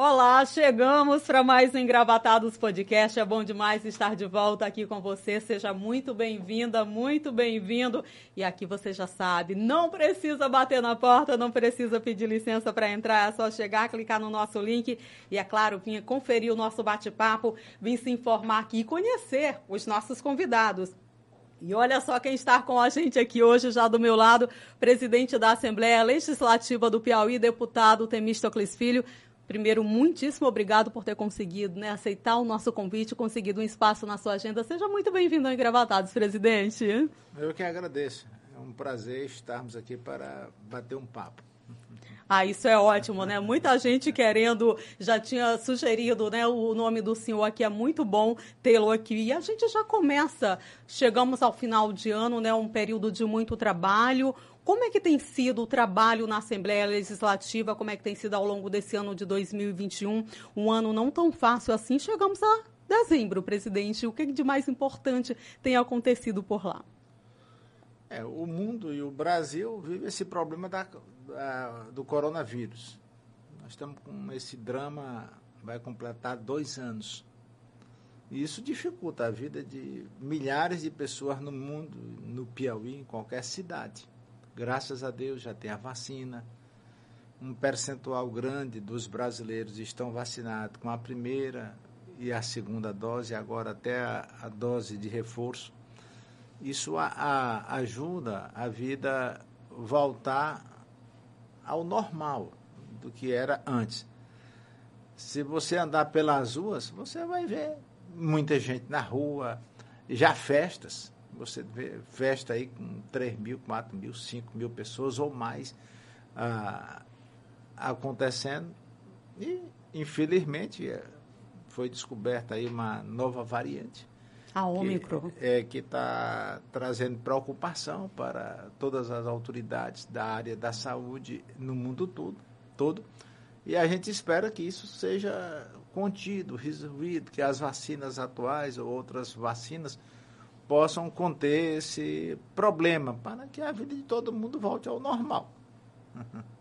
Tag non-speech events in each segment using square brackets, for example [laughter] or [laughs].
Olá, chegamos para mais um Engravatados Podcast. É bom demais estar de volta aqui com você. Seja muito bem-vinda, muito bem-vindo. E aqui você já sabe, não precisa bater na porta, não precisa pedir licença para entrar, é só chegar, clicar no nosso link e, é claro, vir conferir o nosso bate-papo, vir se informar aqui e conhecer os nossos convidados. E olha só quem está com a gente aqui hoje, já do meu lado, presidente da Assembleia Legislativa do Piauí, deputado Temístocles Filho. Primeiro, muitíssimo obrigado por ter conseguido né, aceitar o nosso convite, conseguido um espaço na sua agenda. Seja muito bem-vindo ao Engravatados, presidente. Eu que agradeço. É um prazer estarmos aqui para bater um papo. Ah, isso é ótimo, né? Muita gente querendo, já tinha sugerido, né? O nome do senhor aqui é muito bom tê-lo aqui. E a gente já começa, chegamos ao final de ano, né? Um período de muito trabalho, como é que tem sido o trabalho na Assembleia Legislativa? Como é que tem sido ao longo desse ano de 2021? Um ano não tão fácil assim. Chegamos a dezembro, presidente. O que de mais importante tem acontecido por lá? É, o mundo e o Brasil vivem esse problema da, da, do coronavírus. Nós estamos com esse drama, vai completar dois anos. E isso dificulta a vida de milhares de pessoas no mundo, no Piauí, em qualquer cidade. Graças a Deus já tem a vacina. Um percentual grande dos brasileiros estão vacinados com a primeira e a segunda dose, agora até a, a dose de reforço. Isso a, a, ajuda a vida voltar ao normal do que era antes. Se você andar pelas ruas, você vai ver muita gente na rua, já festas. Você vê festa aí com 3 mil, 4 mil, 5 mil pessoas ou mais ah, acontecendo. E, infelizmente, é, foi descoberta aí uma nova variante. A Ômicron. Que, é, que está trazendo preocupação para todas as autoridades da área da saúde no mundo todo. todo. E a gente espera que isso seja contido, resolvido, que as vacinas atuais ou outras vacinas possam conter esse problema, para que a vida de todo mundo volte ao normal. [laughs]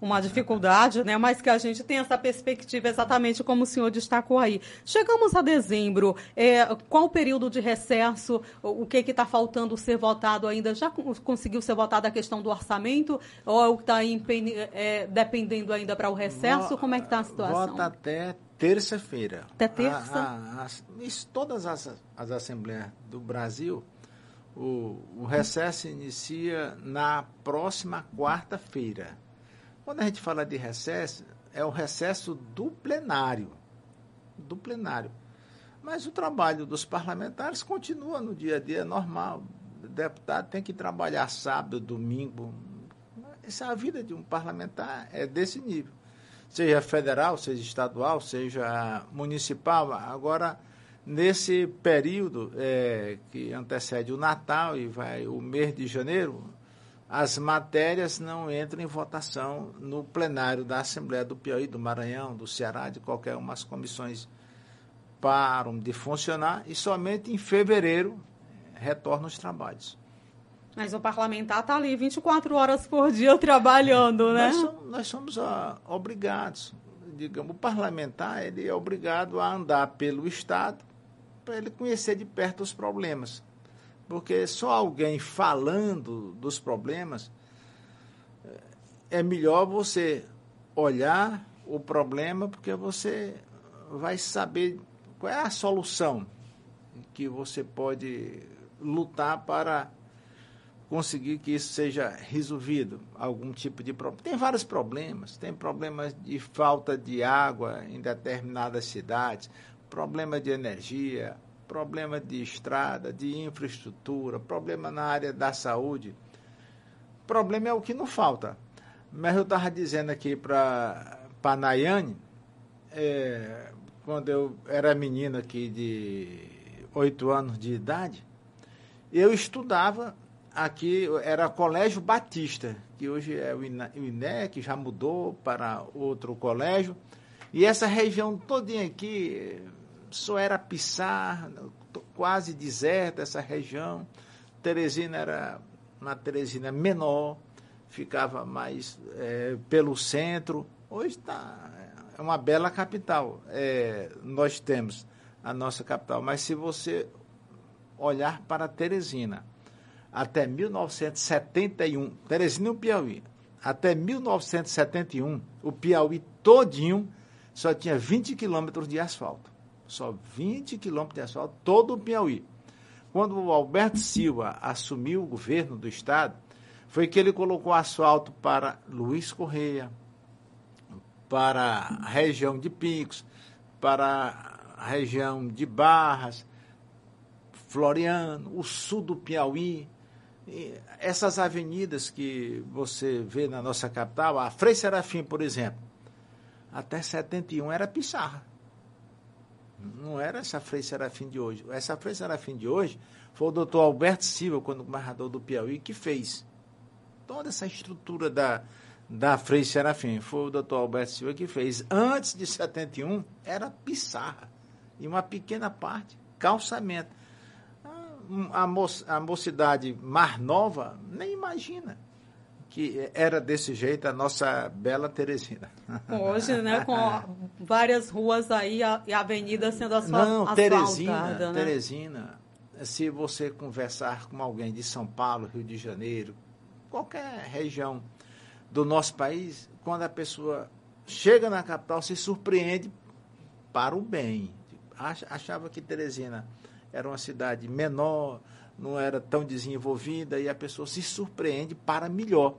Uma dificuldade, né? Mas que a gente tem essa perspectiva exatamente como o senhor destacou aí. Chegamos a dezembro. É, qual o período de recesso? O que está faltando ser votado ainda? Já conseguiu ser votada a questão do orçamento? Ou é o que está é, dependendo ainda para o recesso? Como é que está a situação? Vota até terça-feira. Até terça? A, a, as, todas as, as assembleias do Brasil, o, o recesso inicia na próxima quarta-feira. Quando a gente fala de recesso, é o recesso do plenário. Do plenário. Mas o trabalho dos parlamentares continua no dia a dia normal. O deputado tem que trabalhar sábado, domingo. Essa é a vida de um parlamentar, é desse nível seja federal, seja estadual, seja municipal. Agora, nesse período é, que antecede o Natal e vai o mês de janeiro, as matérias não entram em votação no plenário da Assembleia do Piauí, do Maranhão, do Ceará, de qualquer uma. As comissões param de funcionar e somente em fevereiro retornam os trabalhos. Mas o parlamentar está ali 24 horas por dia trabalhando, né? Nós somos, nós somos uh, obrigados. Digamos, o parlamentar ele é obrigado a andar pelo Estado para ele conhecer de perto os problemas. Porque só alguém falando dos problemas eh, é melhor você olhar o problema, porque você vai saber qual é a solução que você pode lutar para conseguir que isso seja resolvido, algum tipo de problema. Tem vários problemas, tem problemas de falta de água em determinadas cidades, problema de energia, problema de estrada, de infraestrutura, problema na área da saúde. Problema é o que não falta. Mas eu estava dizendo aqui para a Nayane, é, quando eu era menina aqui de oito anos de idade, eu estudava aqui era Colégio Batista, que hoje é o INE, que já mudou para outro colégio. E essa região todinha aqui só era Pissar, quase deserta essa região. Teresina era uma Teresina menor, ficava mais é, pelo centro. Hoje está é uma bela capital. É, nós temos a nossa capital, mas se você olhar para Teresina, até 1971, Teresina e o Piauí, até 1971, o Piauí todinho só tinha 20 quilômetros de asfalto. Só 20 quilômetros de asfalto, todo o Piauí. Quando o Alberto Silva assumiu o governo do estado, foi que ele colocou asfalto para Luiz Correia, para a região de Picos, para a região de Barras, Floriano, o sul do Piauí. Essas avenidas que você vê na nossa capital, a Frei Serafim, por exemplo, até 71 era pissarra. Não era essa Frei Serafim de hoje. Essa Frei Serafim de hoje foi o doutor Alberto Silva, quando governador do Piauí, que fez toda essa estrutura da, da Frei Serafim. Foi o doutor Alberto Silva que fez. Antes de 71, era pissarra. E uma pequena parte, calçamento. A, mo a mocidade mais nova nem imagina que era desse jeito a nossa bela Teresina. Hoje, né, com várias ruas aí e avenidas sendo asfaltadas. Não, Teresina, né? Teresina, se você conversar com alguém de São Paulo, Rio de Janeiro, qualquer região do nosso país, quando a pessoa chega na capital, se surpreende para o bem. Achava que Teresina era uma cidade menor, não era tão desenvolvida e a pessoa se surpreende para melhor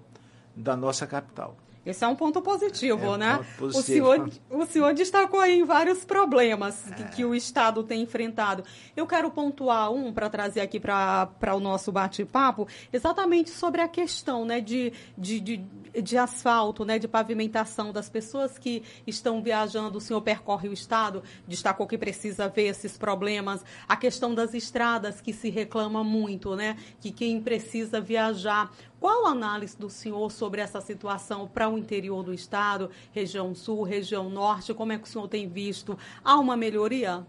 da nossa capital. Esse é um ponto positivo, é né? Ponto positivo. O, senhor, o senhor destacou aí vários problemas é. que, que, o Estado tem enfrentado. Eu quero pontuar um para trazer aqui para o nosso bate-papo, exatamente sobre a questão né, de, de, de, de, asfalto, né, de pavimentação das pessoas que estão viajando. O senhor percorre o Estado, destacou que precisa ver esses problemas. A questão das estradas, que se reclama muito, né? Que quem precisa viajar qual a análise do senhor sobre essa situação para o interior do estado, região sul, região norte? Como é que o senhor tem visto? Há uma melhoria?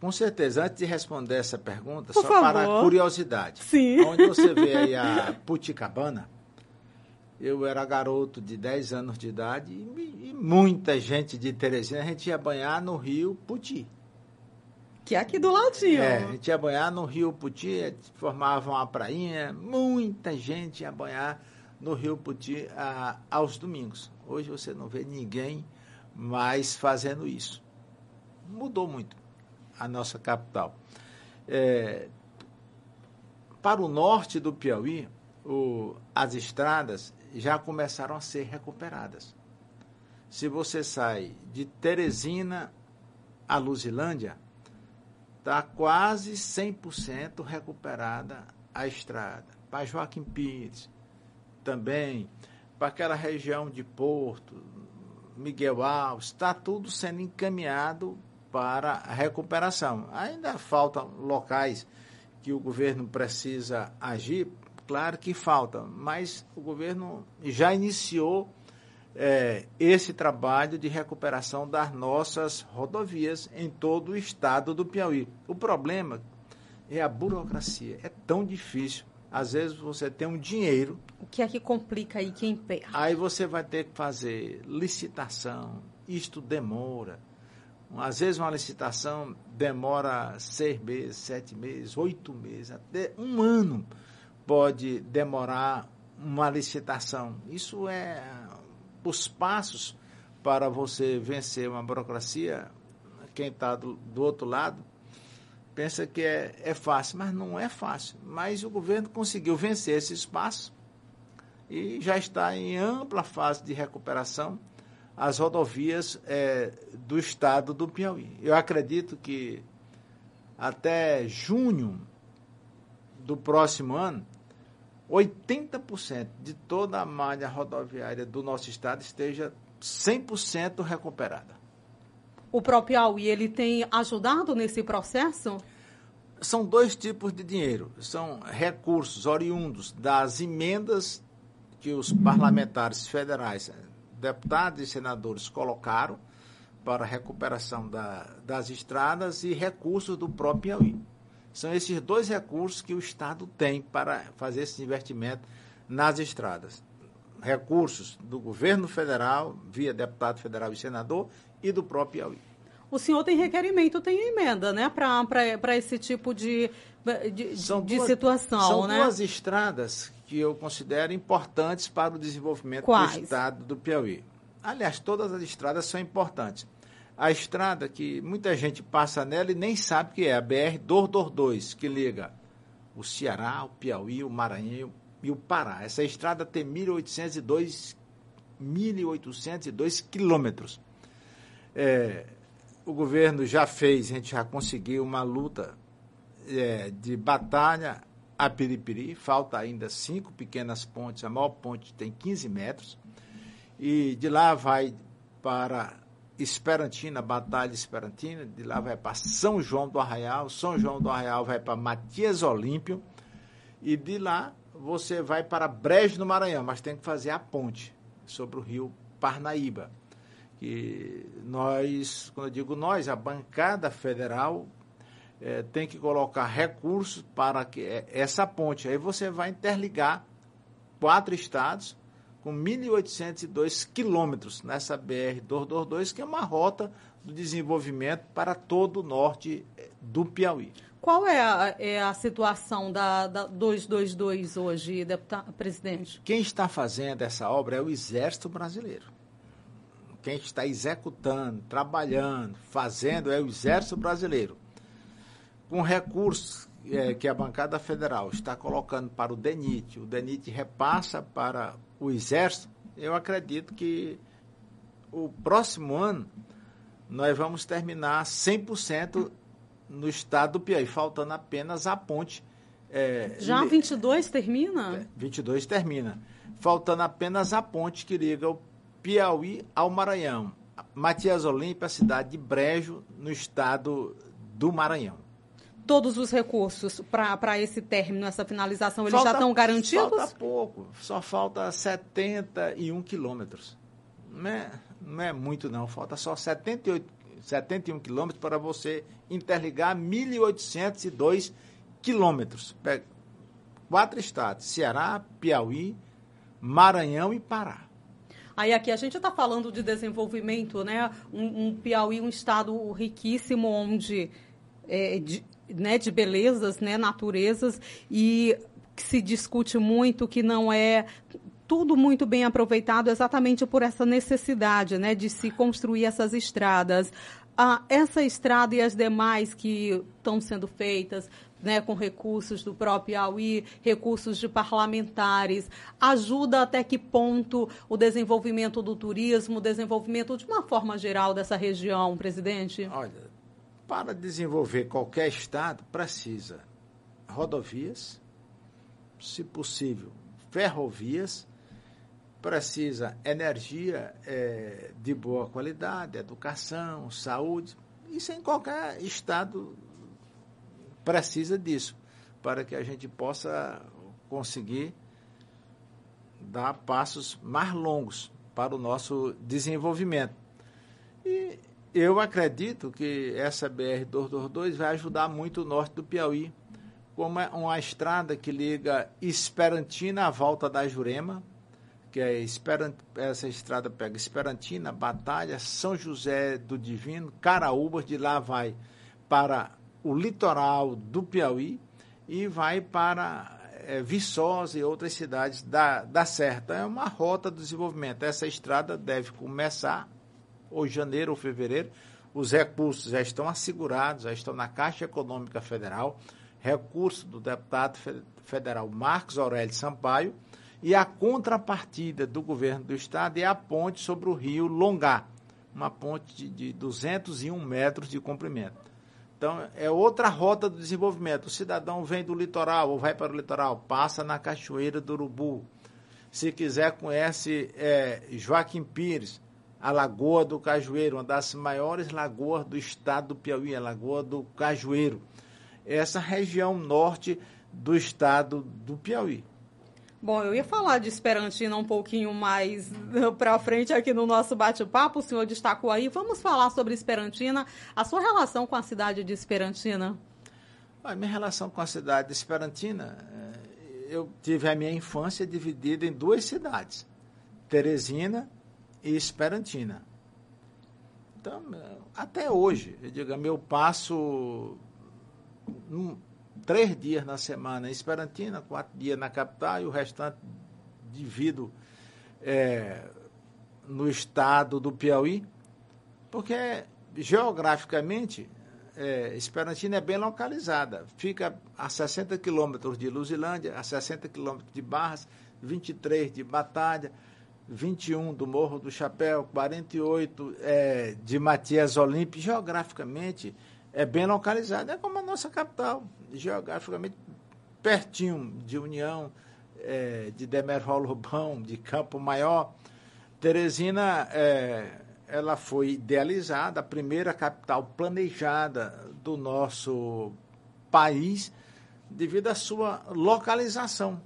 Com certeza. Antes de responder essa pergunta, Por só favor. para curiosidade. Sim. Onde você vê aí a [laughs] Puticabana, eu era garoto de 10 anos de idade e, e muita gente de Teresina, a gente ia banhar no rio Puti. Que é aqui do ladinho. É, a gente ia banhar no Rio Puti, formava uma prainha, muita gente ia banhar no Rio Puti a, aos domingos. Hoje você não vê ninguém mais fazendo isso. Mudou muito a nossa capital. É, para o norte do Piauí, o, as estradas já começaram a ser recuperadas. Se você sai de Teresina a Luzilândia, está quase 100% recuperada a estrada. Para Joaquim Pires, também, para aquela região de Porto, Miguel Alves, está tudo sendo encaminhado para a recuperação. Ainda faltam locais que o governo precisa agir, claro que falta, mas o governo já iniciou é, esse trabalho de recuperação das nossas rodovias em todo o estado do Piauí. O problema é a burocracia. É tão difícil. Às vezes você tem um dinheiro. O que é que complica aí quem perde? Aí você vai ter que fazer licitação. Isto demora. Às vezes uma licitação demora seis meses, sete meses, oito meses, até um ano pode demorar uma licitação. Isso é os passos para você vencer uma burocracia, quem está do, do, outro lado pensa que é, é fácil, mas não é fácil. Mas o governo conseguiu vencer esse espaço e já está em ampla fase de recuperação as rodovias é, do estado do Piauí. Eu acredito que até junho do próximo ano 80% de toda a malha rodoviária do nosso estado esteja 100% recuperada. O próprio Piauí, ele tem ajudado nesse processo? São dois tipos de dinheiro. São recursos oriundos das emendas que os parlamentares federais, deputados e senadores colocaram para a recuperação da, das estradas e recursos do próprio Piauí. São esses dois recursos que o Estado tem para fazer esse investimento nas estradas. recursos do governo federal, via deputado federal e senador, e do próprio Piauí. O senhor tem requerimento, tem emenda, né, para esse tipo de, de, de duas, situação, são né? São duas estradas que eu considero importantes para o desenvolvimento Quais? do estado do Piauí. Aliás, todas as estradas são importantes. A estrada que muita gente passa nela e nem sabe que é a BR-222, que liga o Ceará, o Piauí, o Maranhão e o Pará. Essa estrada tem 1.802, 1.802 quilômetros. É, o governo já fez, a gente já conseguiu uma luta é, de batalha a Piripiri, falta ainda cinco pequenas pontes, a maior ponte tem 15 metros, e de lá vai para Esperantina, Batalha Esperantina, de lá vai para São João do Arraial, São João do Arraial vai para Matias Olímpio, e de lá você vai para Brejo no Maranhão, mas tem que fazer a ponte sobre o rio Parnaíba. Que nós, quando eu digo nós, a bancada federal é, tem que colocar recursos para que é, essa ponte. Aí você vai interligar quatro estados com 1.802 quilômetros nessa BR-222, que é uma rota do desenvolvimento para todo o norte é, do Piauí. Qual é a, é a situação da, da 222 hoje, deputado, presidente? Quem está fazendo essa obra é o Exército Brasileiro. Quem está executando, trabalhando, fazendo é o Exército Brasileiro com recursos é, que a bancada federal está colocando para o DENIT, o DENIT repassa para o Exército, eu acredito que o próximo ano nós vamos terminar 100% no estado do Piauí, faltando apenas a ponte. É, Já 22 termina? 22 é, termina. Faltando apenas a ponte que liga o Piauí ao Maranhão. Matias Olímpia, a cidade de Brejo, no estado do Maranhão todos os recursos para esse término, essa finalização, eles falta, já estão garantidos? Falta pouco, só falta 71 quilômetros. Não é, não é muito não, falta só 78, 71 quilômetros para você interligar 1.802 quilômetros. Quatro estados, Ceará, Piauí, Maranhão e Pará. Aí aqui a gente está falando de desenvolvimento, né? Um, um, Piauí, um estado riquíssimo, onde é, de, né, de belezas, né, naturezas, e se discute muito que não é tudo muito bem aproveitado exatamente por essa necessidade né, de se construir essas estradas. Ah, essa estrada e as demais que estão sendo feitas né, com recursos do próprio AUI, recursos de parlamentares, ajuda até que ponto o desenvolvimento do turismo, o desenvolvimento de uma forma geral dessa região, presidente? Olha, para desenvolver qualquer estado, precisa rodovias, se possível, ferrovias, precisa energia é, de boa qualidade, educação, saúde. Isso em qualquer estado precisa disso, para que a gente possa conseguir dar passos mais longos para o nosso desenvolvimento. E eu acredito que essa BR-222 vai ajudar muito o norte do Piauí, como é uma estrada que liga Esperantina à volta da Jurema, que é Esperant... essa estrada pega Esperantina, Batalha, São José do Divino, Caraúbas, de lá vai para o litoral do Piauí e vai para é, Viçosa e outras cidades da, da Serra. Então, é uma rota do desenvolvimento. Essa estrada deve começar ou janeiro ou fevereiro, os recursos já estão assegurados, já estão na Caixa Econômica Federal, recurso do deputado federal Marcos Aurélio Sampaio, e a contrapartida do governo do estado é a ponte sobre o rio Longá, uma ponte de, de 201 metros de comprimento. Então, é outra rota do desenvolvimento. O cidadão vem do litoral ou vai para o litoral, passa na Cachoeira do Urubu. Se quiser, conhece é, Joaquim Pires, a Lagoa do Cajueiro, uma das maiores lagoas do estado do Piauí, a Lagoa do Cajueiro. Essa região norte do estado do Piauí. Bom, eu ia falar de Esperantina um pouquinho mais [laughs] para frente aqui no nosso bate-papo, o senhor destacou aí. Vamos falar sobre Esperantina, a sua relação com a cidade de Esperantina. A minha relação com a cidade de Esperantina, eh, eu tive a minha infância dividida em duas cidades Teresina e Esperantina. Então, até hoje, eu digo, eu passo um, três dias na semana em Esperantina, quatro dias na capital e o restante divido é, no estado do Piauí, porque geograficamente é, Esperantina é bem localizada. Fica a 60 quilômetros de Luzilândia, a 60 quilômetros de Barras, 23 de Batalha, 21 do Morro do Chapéu, 48 é, de Matias Olímpio. Geograficamente é bem localizada, é como a nossa capital, geograficamente pertinho de União, é, de Demerval Lobão, de Campo Maior. Teresina é, ela foi idealizada, a primeira capital planejada do nosso país, devido à sua localização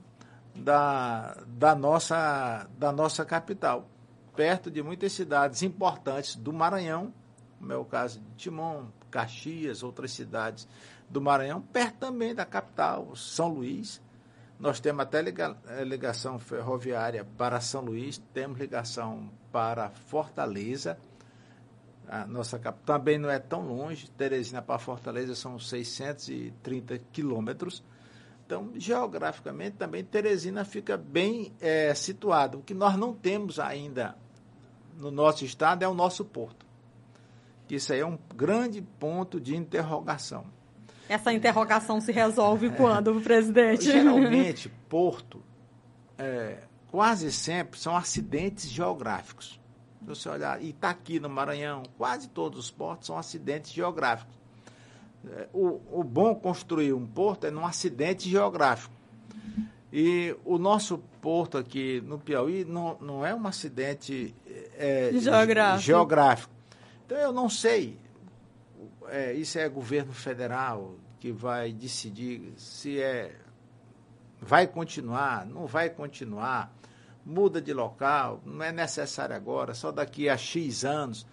da, da, nossa, da nossa capital, perto de muitas cidades importantes do Maranhão, como é o caso de Timon, Caxias, outras cidades do Maranhão, perto também da capital, São Luís. Nós temos até eh, ligação ferroviária para São Luís, temos ligação para Fortaleza. A nossa capital também não é tão longe, Teresina para Fortaleza são 630 quilômetros. Então, geograficamente, também Teresina fica bem é, situado. O que nós não temos ainda no nosso estado é o nosso porto. Isso aí é um grande ponto de interrogação. Essa interrogação se resolve é, quando, [laughs] presidente? Geralmente, porto, é, quase sempre são acidentes geográficos. Se você olhar, e está aqui no Maranhão, quase todos os portos são acidentes geográficos. É, o, o bom construir um porto é num acidente geográfico. E o nosso porto aqui no Piauí não, não é um acidente é, geográfico. geográfico. Então eu não sei. É, isso é governo federal que vai decidir se é vai continuar, não vai continuar muda de local, não é necessário agora, só daqui a X anos.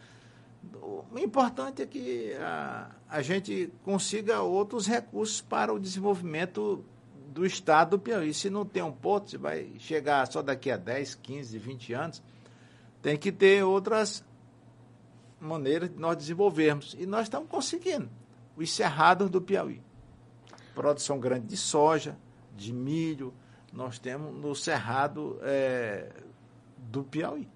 O importante é que a, a gente consiga outros recursos para o desenvolvimento do estado do Piauí. Se não tem um porto, se vai chegar só daqui a 10, 15, 20 anos, tem que ter outras maneiras de nós desenvolvermos. E nós estamos conseguindo. Os cerrados do Piauí. Produção grande de soja, de milho, nós temos no Cerrado é, do Piauí.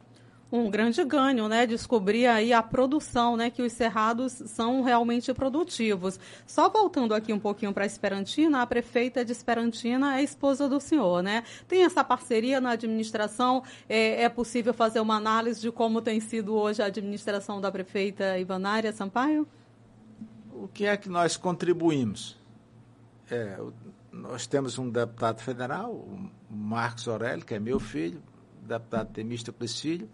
Um grande ganho, né? Descobrir aí a produção, né? Que os cerrados são realmente produtivos. Só voltando aqui um pouquinho para Esperantina, a prefeita de Esperantina é esposa do senhor, né? Tem essa parceria na administração? É, é possível fazer uma análise de como tem sido hoje a administração da prefeita Ivanária Sampaio? O que é que nós contribuímos? É, nós temos um deputado federal, o Marcos Aurélio, que é meu filho, deputado Temista Filho,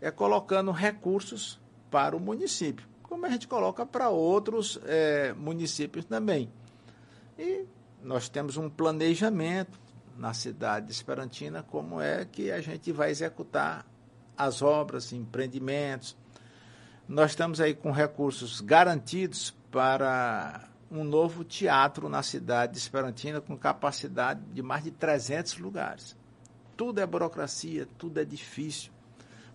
é colocando recursos para o município, como a gente coloca para outros é, municípios também. E nós temos um planejamento na cidade de Esperantina, como é que a gente vai executar as obras, empreendimentos. Nós estamos aí com recursos garantidos para um novo teatro na cidade de Esperantina com capacidade de mais de 300 lugares. Tudo é burocracia, tudo é difícil.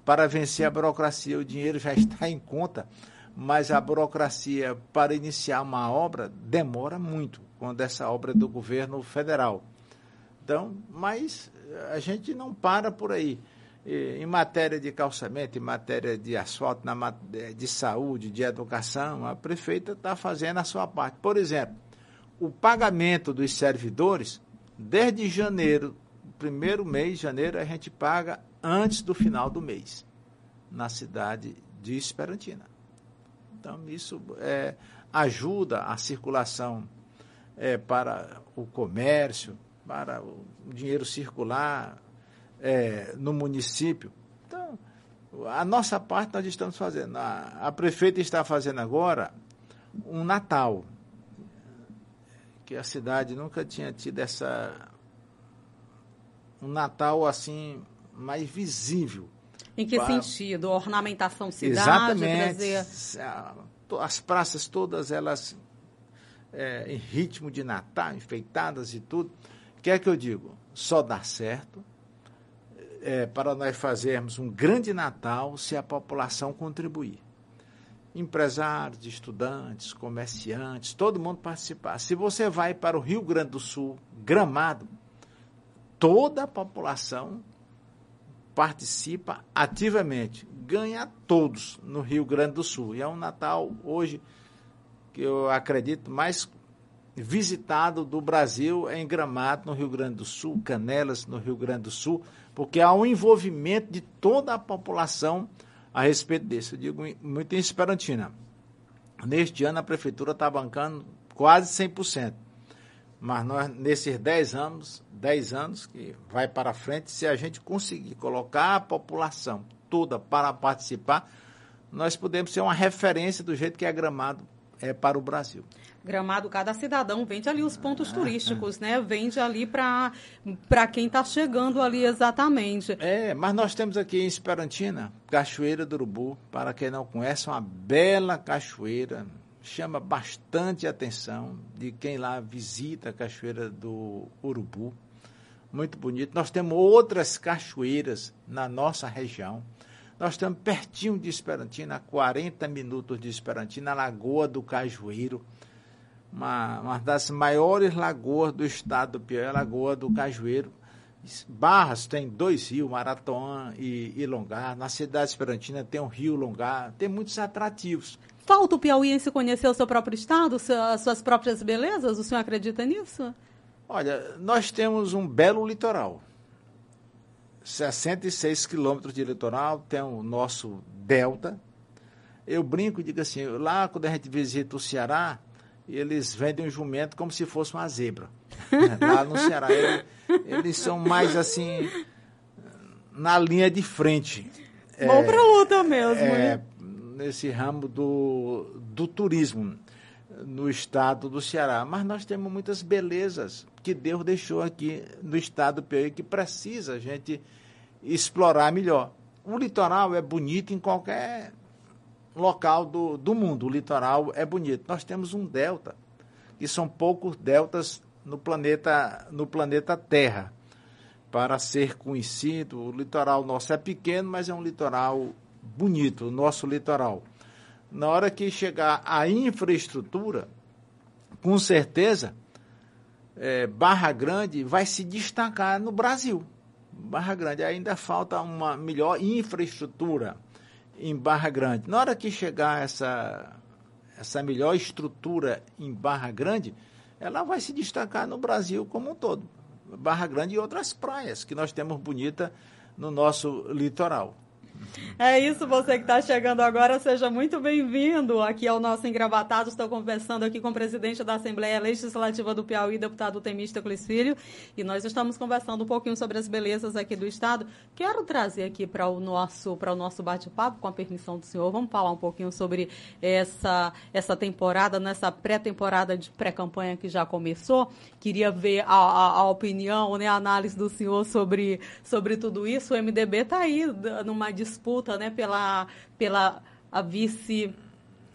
Para vencer a burocracia, o dinheiro já está em conta, mas a burocracia para iniciar uma obra demora muito, quando essa obra é do governo federal. Então, mas a gente não para por aí em matéria de calçamento, em matéria de asfalto, na, de saúde, de educação, a prefeita está fazendo a sua parte. Por exemplo, o pagamento dos servidores, desde janeiro, primeiro mês de janeiro, a gente paga antes do final do mês, na cidade de Esperantina. Então, isso é, ajuda a circulação é, para o comércio, para o dinheiro circular, é, no município. Então, a nossa parte nós estamos fazendo. A, a prefeita está fazendo agora um Natal, que a cidade nunca tinha tido essa um Natal assim mais visível. Em que sentido? Ornamentação cidade, Exatamente. Trazer... As praças todas elas é, em ritmo de Natal, enfeitadas e tudo. O que é que eu digo? Só dá certo é, para nós fazermos um grande Natal se a população contribuir. Empresários, estudantes, comerciantes, todo mundo participar. Se você vai para o Rio Grande do Sul, Gramado, toda a população participa ativamente, ganha todos no Rio Grande do Sul. E é um Natal hoje que eu acredito mais visitado do Brasil é em Gramado, no Rio Grande do Sul, Canelas, no Rio Grande do Sul, porque há um envolvimento de toda a população a respeito disso. Eu digo muito em Esperantina. Neste ano a prefeitura está bancando quase 100%. Mas nós, nesses 10 anos, 10 anos que vai para frente, se a gente conseguir colocar a população toda para participar, nós podemos ser uma referência do jeito que é gramado é, para o Brasil. Gramado, cada cidadão vende ali os pontos ah, turísticos, né? Vende ali para quem está chegando ali exatamente. É, mas nós temos aqui em Esperantina, Cachoeira do Urubu, para quem não conhece, uma bela cachoeira, chama bastante atenção de quem lá visita a Cachoeira do Urubu. Muito bonito. Nós temos outras cachoeiras na nossa região. Nós estamos pertinho de Esperantina, a 40 minutos de Esperantina, a Lagoa do Cajueiro uma, uma das maiores lagoas do estado do Piauí, a Lagoa do Cajueiro. Barras tem dois rios, Maratona e, e Longar. Na cidade esperantina tem um rio Longar, tem muitos atrativos. Falta o piauiense conhecer o seu próprio estado, as suas próprias belezas? O senhor acredita nisso? Olha, nós temos um belo litoral. 66 quilômetros de litoral, tem o nosso delta. Eu brinco e digo assim, lá quando a gente visita o Ceará, eles vendem o jumento como se fosse uma zebra. [laughs] Lá no Ceará, eles, eles são mais assim, na linha de frente. Bom é, para luta mesmo. É, né? Nesse ramo do, do turismo no estado do Ceará. Mas nós temos muitas belezas que Deus deixou aqui no estado do Piauí que precisa a gente explorar melhor. O litoral é bonito em qualquer local do, do mundo. O litoral é bonito. Nós temos um delta, que são poucos deltas no planeta, no planeta Terra. Para ser conhecido, o litoral nosso é pequeno, mas é um litoral bonito, o nosso litoral. Na hora que chegar a infraestrutura, com certeza, é, Barra Grande vai se destacar no Brasil. Barra Grande ainda falta uma melhor infraestrutura em Barra Grande. Na hora que chegar essa, essa melhor estrutura em Barra Grande, ela vai se destacar no Brasil como um todo. Barra Grande e outras praias que nós temos bonita no nosso litoral. É isso, você que está chegando agora, seja muito bem-vindo aqui ao nosso Engravatado. Estou conversando aqui com o presidente da Assembleia Legislativa do Piauí, deputado Temístocles Filho, e nós estamos conversando um pouquinho sobre as belezas aqui do Estado. Quero trazer aqui para o nosso, o nosso bate-papo, com a permissão do senhor, vamos falar um pouquinho sobre essa, essa temporada, nessa pré-temporada de pré-campanha que já começou. Queria ver a, a, a opinião, né, a análise do senhor sobre, sobre tudo isso. O MDB está aí numa discussão disputa né, pela, pela a vice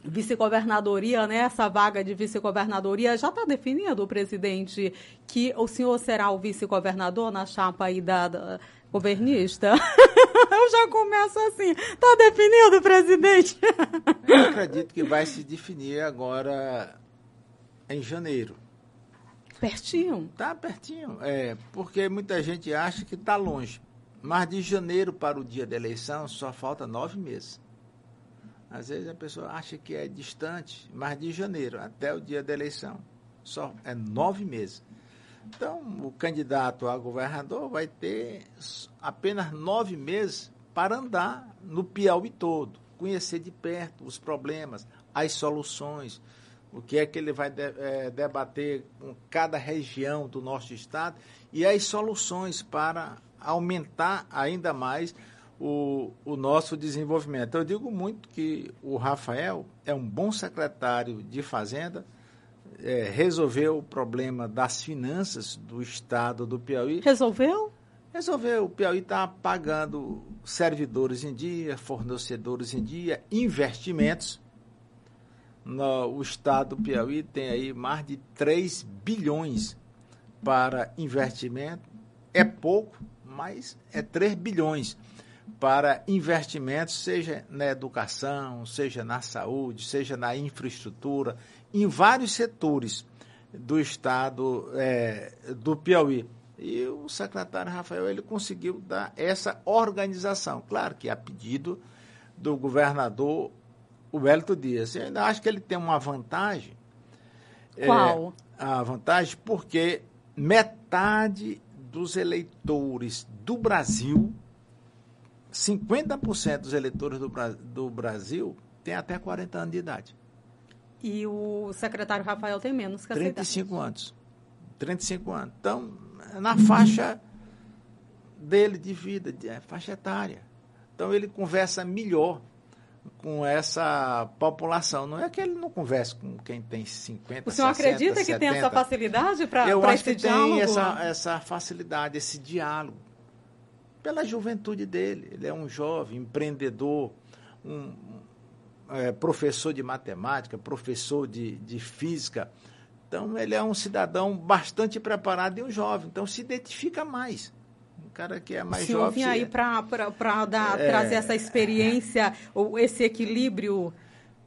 vice-governadoria, né, essa vaga de vice-governadoria, já está definido, presidente, que o senhor será o vice-governador na chapa aí da, da governista? [laughs] Eu já começo assim, está definido, presidente? [laughs] Eu acredito que vai se definir agora em janeiro. Pertinho? Tá pertinho, é, porque muita gente acha que está longe. Mas de janeiro para o dia da eleição só falta nove meses. Às vezes a pessoa acha que é distante, mas de janeiro até o dia da eleição só é nove meses. Então, o candidato a governador vai ter apenas nove meses para andar no Piauí todo, conhecer de perto os problemas, as soluções, o que é que ele vai de, é, debater com cada região do nosso estado e as soluções para aumentar ainda mais o, o nosso desenvolvimento. Eu digo muito que o Rafael é um bom secretário de Fazenda, é, resolveu o problema das finanças do estado do Piauí. Resolveu? Resolveu. O Piauí está pagando servidores em dia, fornecedores em dia, investimentos. No, o estado do Piauí tem aí mais de 3 bilhões para investimento. É pouco, mas é 3 bilhões para investimentos, seja na educação, seja na saúde, seja na infraestrutura, em vários setores do estado é, do Piauí. E o secretário Rafael ele conseguiu dar essa organização, claro que a pedido do governador Wellington Dias. Eu ainda acho que ele tem uma vantagem. Qual? É, a vantagem porque metade dos eleitores do Brasil 50% dos eleitores do, do Brasil têm até 40 anos de idade. E o secretário Rafael tem menos que 35 idade. anos. 35 anos. Então, na faixa dele de vida, de, é, faixa etária. Então, ele conversa melhor com essa população. Não é que ele não converse com quem tem 50, O senhor 60, acredita que 70. tem essa facilidade para esse diálogo? Eu acho que tem essa, essa facilidade, esse diálogo pela juventude dele. Ele é um jovem empreendedor, um, é, professor de matemática, professor de, de física. Então, ele é um cidadão bastante preparado e um jovem. Então, se identifica mais. Cara que é mais senhor jovem. Vinha aí para é... trazer essa experiência, ou esse equilíbrio.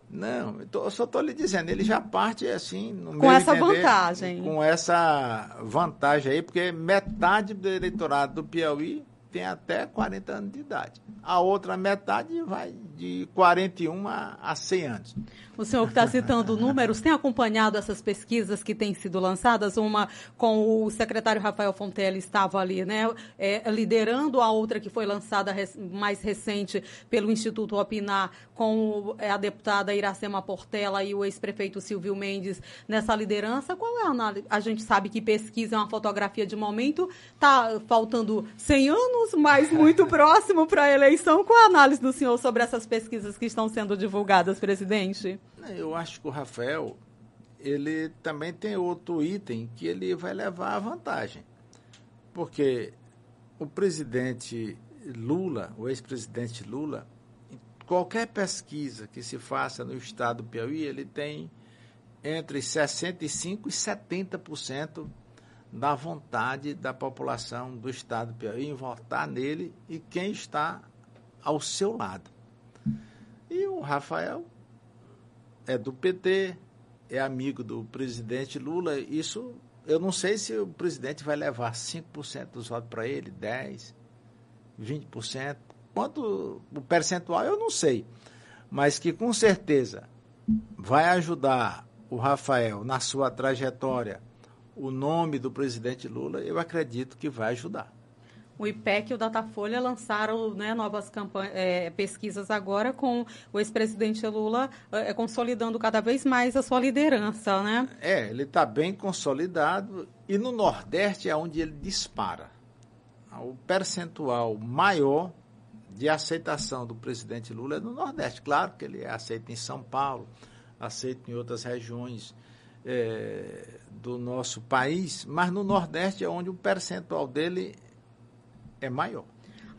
Não, eu, tô, eu só estou lhe dizendo, ele já parte assim. com essa entender, vantagem. Com essa vantagem aí, porque metade do eleitorado do Piauí tem até 40 anos de idade. A outra metade vai de 41 a, 100 anos. O senhor que está citando números, tem acompanhado essas pesquisas que têm sido lançadas? Uma com o secretário Rafael Fontelli estava ali, né, é, liderando a outra que foi lançada mais recente pelo Instituto Opinar, com é, a deputada Iracema Portela e o ex-prefeito Silvio Mendes nessa liderança. Qual é a análise? A gente sabe que pesquisa é uma fotografia de momento, está faltando 100 anos, mas muito próximo para a eleição. Qual é a análise do senhor sobre essas pesquisas que estão sendo divulgadas, presidente? Eu acho que o Rafael, ele também tem outro item que ele vai levar à vantagem. Porque o presidente Lula, o ex-presidente Lula, qualquer pesquisa que se faça no estado do Piauí, ele tem entre 65% e 70% da vontade da população do estado do Piauí em votar nele e quem está ao seu lado. E o Rafael é do PT, é amigo do presidente Lula. Isso eu não sei se o presidente vai levar 5% dos votos para ele, 10%, 20%. Quanto o percentual eu não sei. Mas que com certeza vai ajudar o Rafael na sua trajetória, o nome do presidente Lula, eu acredito que vai ajudar o IPEC e o Datafolha lançaram né, novas é, pesquisas agora com o ex-presidente Lula é, consolidando cada vez mais a sua liderança, né? É, ele está bem consolidado e no Nordeste é onde ele dispara. O percentual maior de aceitação do presidente Lula é no Nordeste. Claro que ele é aceito em São Paulo, aceito em outras regiões é, do nosso país, mas no Nordeste é onde o percentual dele é maior.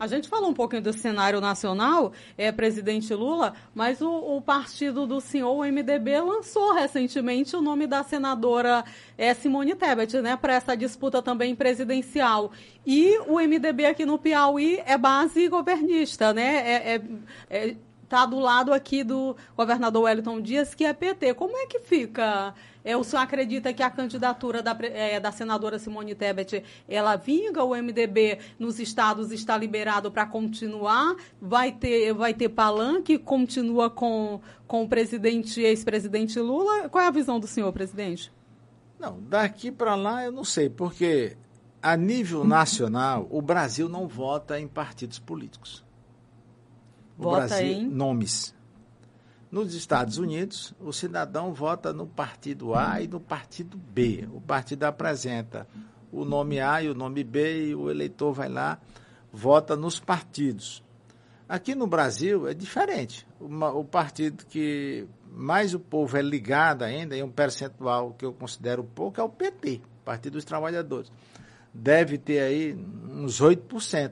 A gente falou um pouquinho do cenário nacional, é presidente Lula, mas o, o, partido do senhor, o MDB, lançou recentemente o nome da senadora é, Simone Tebet, né, para essa disputa também presidencial. E o MDB aqui no Piauí é base governista, né? É, é, está do lado aqui do governador Wellington Dias, que é PT. Como é que fica? É, o senhor acredita que a candidatura da, é, da senadora Simone Tebet, ela vinga? O MDB nos estados está liberado para continuar? Vai ter, vai ter palanque? Continua com, com o presidente, ex-presidente Lula? Qual é a visão do senhor, presidente? Não, daqui para lá eu não sei, porque a nível nacional, o Brasil não vota em partidos políticos. Vota Brasil, em nomes. Nos Estados Unidos, o cidadão vota no partido A e no partido B. O partido apresenta o nome A e o nome B e o eleitor vai lá, vota nos partidos. Aqui no Brasil é diferente. o partido que mais o povo é ligado ainda, em um percentual que eu considero pouco, é o PT, Partido dos Trabalhadores. Deve ter aí uns 8%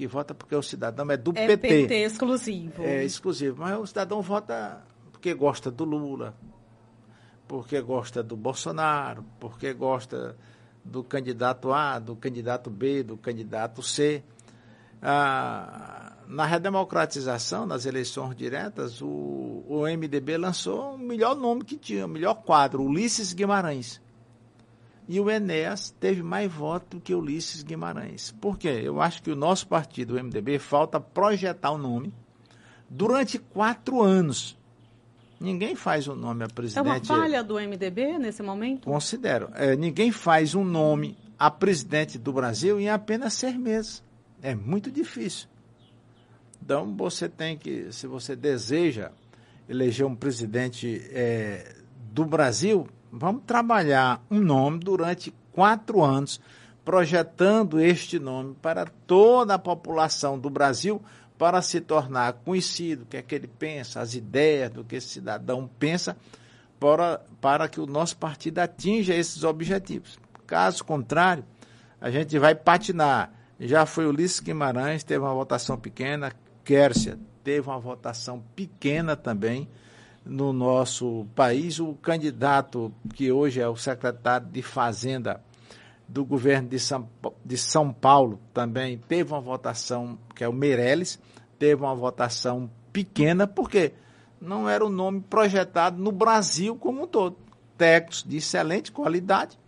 que vota porque o cidadão é do é PT. PT exclusivo. É exclusivo. Mas o cidadão vota porque gosta do Lula, porque gosta do Bolsonaro, porque gosta do candidato A, do candidato B, do candidato C. Ah, na redemocratização, nas eleições diretas, o, o MDB lançou o melhor nome que tinha, o melhor quadro, Ulisses Guimarães. E o Enéas teve mais votos do que Ulisses Guimarães. Por quê? Eu acho que o nosso partido, o MDB, falta projetar o nome durante quatro anos. Ninguém faz um nome a presidente. É uma falha do MDB nesse momento? Considero. É, ninguém faz um nome a presidente do Brasil em apenas seis meses. É muito difícil. Então, você tem que, se você deseja eleger um presidente é, do Brasil, vamos trabalhar um nome durante quatro anos, projetando este nome para toda a população do Brasil, para se tornar conhecido, o que é que ele pensa, as ideias do que esse cidadão pensa, para, para que o nosso partido atinja esses objetivos. Caso contrário, a gente vai patinar já foi Ulisses Guimarães, teve uma votação pequena. Quércia teve uma votação pequena também no nosso país. O candidato que hoje é o secretário de Fazenda do governo de São, de São Paulo também teve uma votação, que é o Meirelles, teve uma votação pequena, porque não era o um nome projetado no Brasil como um todo. Técnicos de excelente qualidade,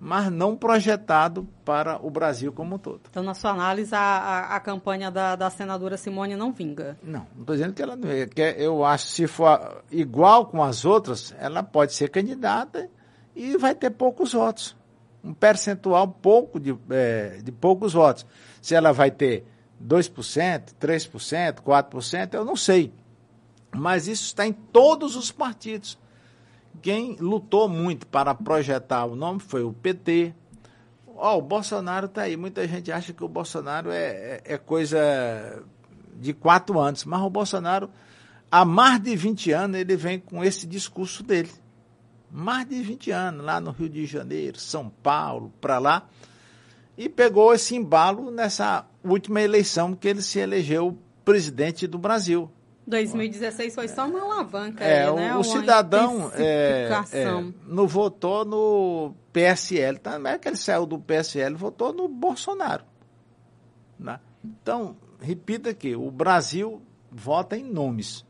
mas não projetado para o Brasil como um todo. Então, na sua análise, a, a, a campanha da, da, senadora Simone não vinga? Não, não estou dizendo que ela não é. Que eu acho que se for igual com as outras, ela pode ser candidata e vai ter poucos votos. Um percentual pouco de, é, de poucos votos. Se ela vai ter 2%, 3%, 4%, eu não sei. Mas isso está em todos os partidos. Quem lutou muito para projetar o nome foi o PT. Oh, o Bolsonaro está aí. Muita gente acha que o Bolsonaro é, é, é coisa de quatro anos. Mas o Bolsonaro, há mais de 20 anos, ele vem com esse discurso dele. Mais de 20 anos, lá no Rio de Janeiro, São Paulo, para lá. E pegou esse embalo nessa última eleição que ele se elegeu presidente do Brasil. 2016 foi só uma alavanca é, aí, né? O, o cidadão é, é, não votou no PSL, tá? não é que ele saiu do PSL, votou no Bolsonaro. Né? Então, repita aqui, o Brasil vota em nomes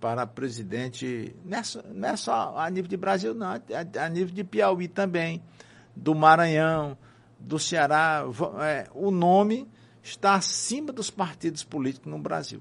para presidente, nessa, não é só a nível de Brasil, não, a, a nível de Piauí também, do Maranhão, do Ceará, é, o nome está acima dos partidos políticos no Brasil.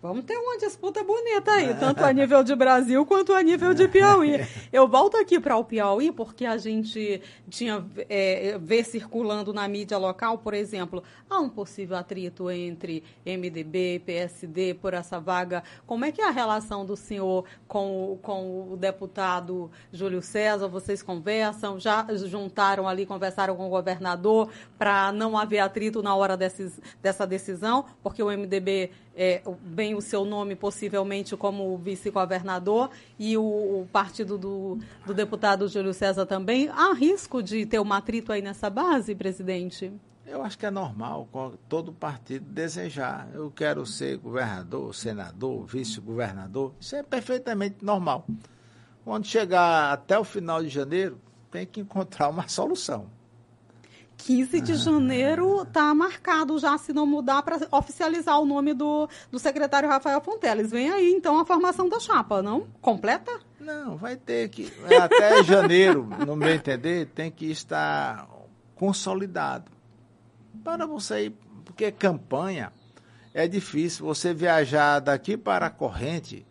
Vamos ter uma disputa bonita aí, [laughs] tanto a nível de Brasil quanto a nível de Piauí. Eu volto aqui para o Piauí porque a gente tinha é, vê circulando na mídia local, por exemplo, há um possível atrito entre MDB e PSD por essa vaga. Como é que é a relação do senhor com, o, com o deputado Júlio César? Vocês conversam? Já juntaram ali, conversaram com o governador para não haver atrito na hora desses, dessa decisão? Porque o MDB é, bem o seu nome possivelmente como vice-governador e o, o partido do, do, deputado Júlio César também. Há risco de ter um atrito aí nessa base, presidente? Eu acho que é normal todo partido desejar. Eu quero ser governador, senador, vice-governador. Isso é perfeitamente normal. Quando chegar até o final de janeiro, tem que encontrar uma [laughs] solução. 15 de janeiro está marcado já, se não mudar, para oficializar o nome do, do secretário Rafael Fonteles. Vem aí, então, a formação da chapa, não? Completa? Não, vai ter que. Até [laughs] janeiro, no meu entender, tem que estar consolidado. Para você ir. Porque campanha é difícil. Você viajar daqui para a corrente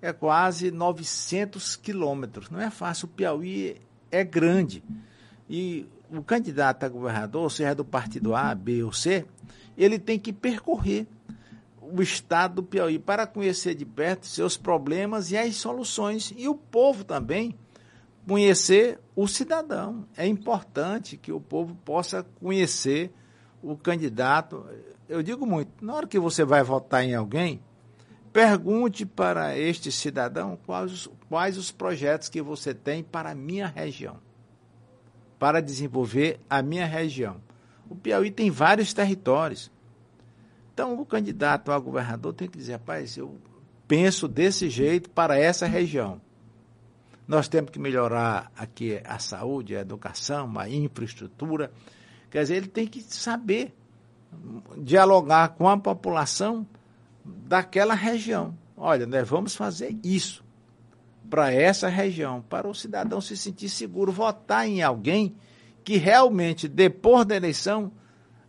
é quase 900 quilômetros. Não é fácil. O Piauí é grande. E o candidato a governador, seja do partido A, B ou C, ele tem que percorrer o estado do Piauí para conhecer de perto seus problemas e as soluções. E o povo também conhecer o cidadão. É importante que o povo possa conhecer o candidato. Eu digo muito, na hora que você vai votar em alguém, pergunte para este cidadão quais, quais os projetos que você tem para a minha região para desenvolver a minha região. O Piauí tem vários territórios. Então, o candidato a governador tem que dizer, rapaz, eu penso desse jeito para essa região. Nós temos que melhorar aqui a saúde, a educação, a infraestrutura. Quer dizer, ele tem que saber dialogar com a população daquela região. Olha, nós vamos fazer isso para essa região, para o cidadão se sentir seguro, votar em alguém que realmente, depois da eleição,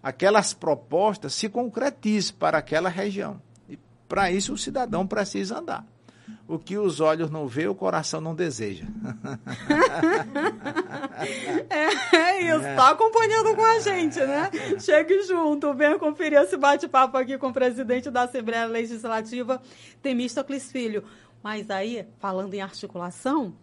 aquelas propostas se concretizem para aquela região. E para isso o cidadão precisa andar. O que os olhos não vê, o coração não deseja. [laughs] é, isso, está acompanhando com a gente, né? Chegue junto, venha conferir esse bate-papo aqui com o presidente da Assembleia Legislativa, Temístocles Filho. Mas aí, falando em articulação,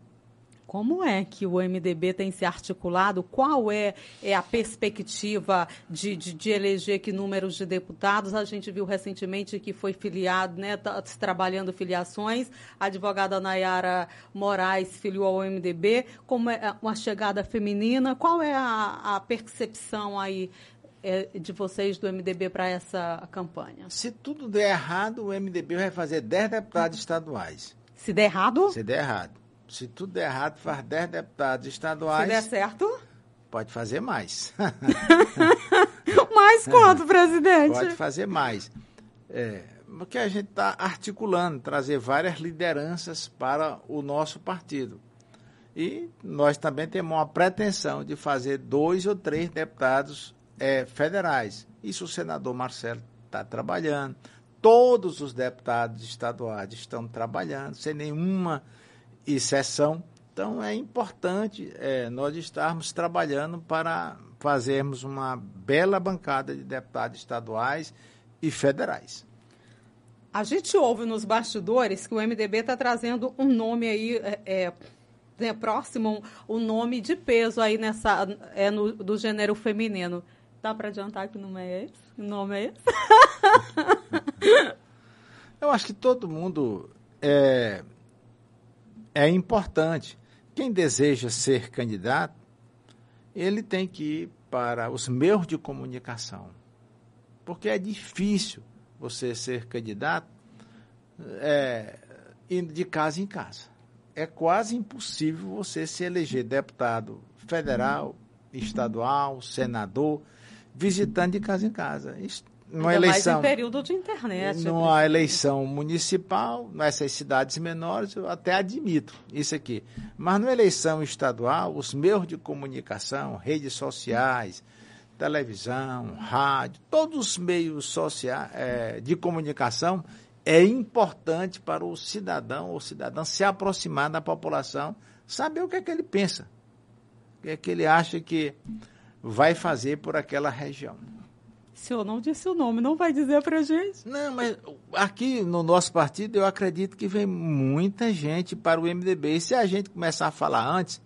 como é que o MDB tem se articulado? Qual é, é a perspectiva de, de, de, eleger que números de deputados? A gente viu recentemente que foi filiado, né, tá, trabalhando filiações. A advogada Nayara Moraes filiou ao MDB. Como é uma chegada feminina? Qual é a, a percepção aí de vocês do MDB para essa campanha? Se tudo der errado, o MDB vai fazer 10 deputados estaduais. Se der errado? Se der errado. Se tudo der errado, faz 10 deputados estaduais. Se der certo? Pode fazer mais. [laughs] mais quanto, presidente? Pode fazer mais. É, porque a gente está articulando, trazer várias lideranças para o nosso partido. E nós também temos uma pretensão de fazer dois ou três deputados é, federais. Isso o senador Marcelo está trabalhando. Todos os deputados estaduais estão trabalhando, sem nenhuma e sessão. Então, é importante é, nós estarmos trabalhando para fazermos uma bela bancada de deputados estaduais e federais. A gente ouve nos bastidores que o MDB está trazendo um nome aí é, é, né, próximo, um nome de peso aí nessa é no, do gênero feminino. Dá para adiantar que o nome é esse? É esse? [laughs] Eu acho que todo mundo é, é importante. Quem deseja ser candidato, ele tem que ir para os meios de comunicação. Porque é difícil você ser candidato é, indo de casa em casa. É quase impossível você se eleger deputado federal, estadual, senador, visitando de casa em casa. Isso numa Ainda eleição. Mais em período de internet. Numa eleição municipal, nessas cidades menores, eu até admito isso aqui. Mas numa eleição estadual, os meios de comunicação, redes sociais, televisão, rádio, todos os meios sociais, é, de comunicação é importante para o cidadão ou cidadã se aproximar da população, saber o que é que ele pensa, o que é que ele acha que vai fazer por aquela região. O senhor não disse o nome, não vai dizer para gente? Não, mas aqui no nosso partido eu acredito que vem muita gente para o MDB. E se a gente começar a falar antes,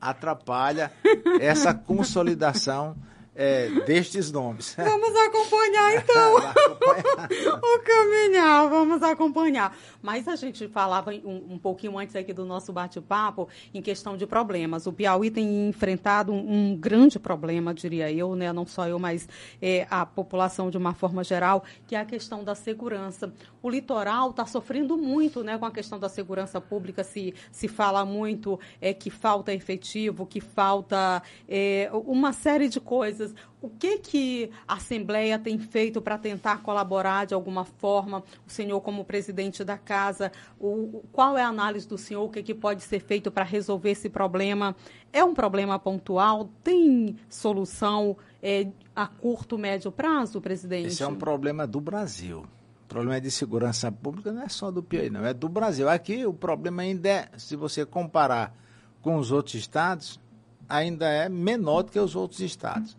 atrapalha [laughs] essa consolidação é, destes nomes. [laughs] Vamos acompanhar então acompanhar. [laughs] o caminhar, vamos acompanhar. Mas a gente falava um, um pouquinho antes aqui do nosso bate-papo em questão de problemas. O Piauí tem enfrentado um, um, grande problema, diria eu, né? não só eu, mas é, a população de uma forma geral, que é a questão da segurança. O litoral está sofrendo muito né, com a questão da segurança pública, se, se fala muito é, que falta efetivo, que falta é, uma série de coisas coisas. O que, que a Assembleia tem feito para tentar colaborar de alguma forma? O senhor, como presidente da casa, o, qual é a análise do senhor? O que, que pode ser feito para resolver esse problema? É um problema pontual? Tem solução é, a curto, médio prazo, presidente? Esse é um problema do Brasil. O problema de segurança pública não é só do Piauí, não, é do Brasil. Aqui o problema ainda é, se você comparar com os outros estados, ainda é menor do que os outros estados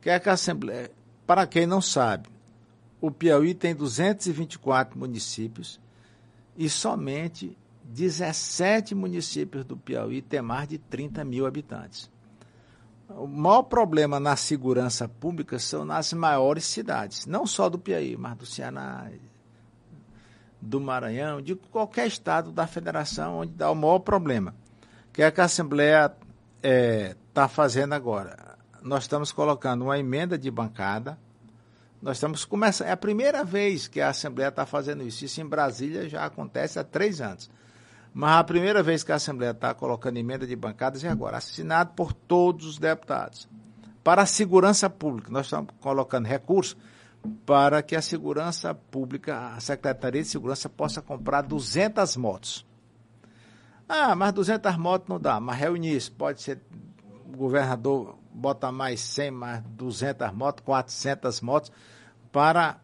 que é que a Assembleia, para quem não sabe, o Piauí tem 224 municípios e somente 17 municípios do Piauí têm mais de 30 mil habitantes. O maior problema na segurança pública são nas maiores cidades, não só do Piauí, mas do Ceará, do Maranhão, de qualquer estado da federação onde dá o maior problema. Que é que a Assembleia está é, tá fazendo agora? Nós estamos colocando uma emenda de bancada. Nós estamos começando. É a primeira vez que a Assembleia está fazendo isso. Isso em Brasília já acontece há três anos. Mas a primeira vez que a Assembleia está colocando emenda de bancadas é agora, assinado por todos os deputados. Para a segurança pública, nós estamos colocando recursos para que a segurança pública, a Secretaria de Segurança, possa comprar 200 motos. Ah, mas 200 motos não dá. Mas reunir isso, pode ser o governador bota mais 100, mais 200 motos, 400 motos, para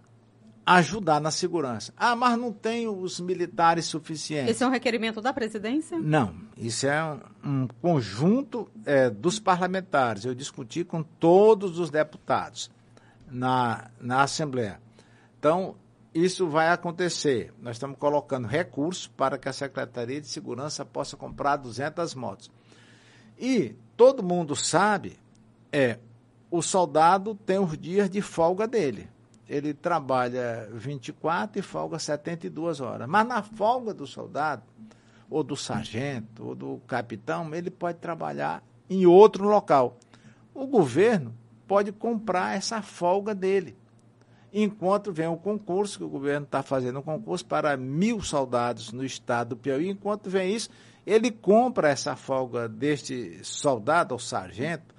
ajudar na segurança. Ah, mas não tem os militares suficientes. Esse é um requerimento da presidência? Não, isso é um, um conjunto é, dos parlamentares. Eu discuti com todos os deputados na, na Assembleia. Então, isso vai acontecer. Nós estamos colocando recursos para que a Secretaria de Segurança possa comprar 200 motos. E todo mundo sabe, é, o soldado tem os dias de folga dele. Ele trabalha 24 e folga 72 horas. Mas na folga do soldado, ou do sargento, ou do capitão, ele pode trabalhar em outro local. O governo pode comprar essa folga dele. Enquanto vem o concurso, que o governo está fazendo um concurso para mil soldados no estado do Piauí, enquanto vem isso, ele compra essa folga deste soldado, ou sargento,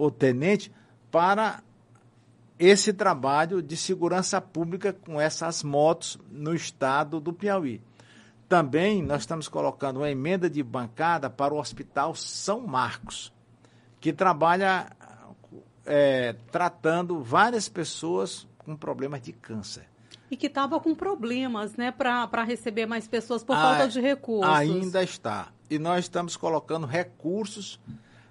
ou tenente, para esse trabalho de segurança pública com essas motos no estado do Piauí. Também nós estamos colocando uma emenda de bancada para o Hospital São Marcos, que trabalha é, tratando várias pessoas com problemas de câncer. E que estava com problemas, né, para receber mais pessoas por a, falta de recursos. Ainda está. E nós estamos colocando recursos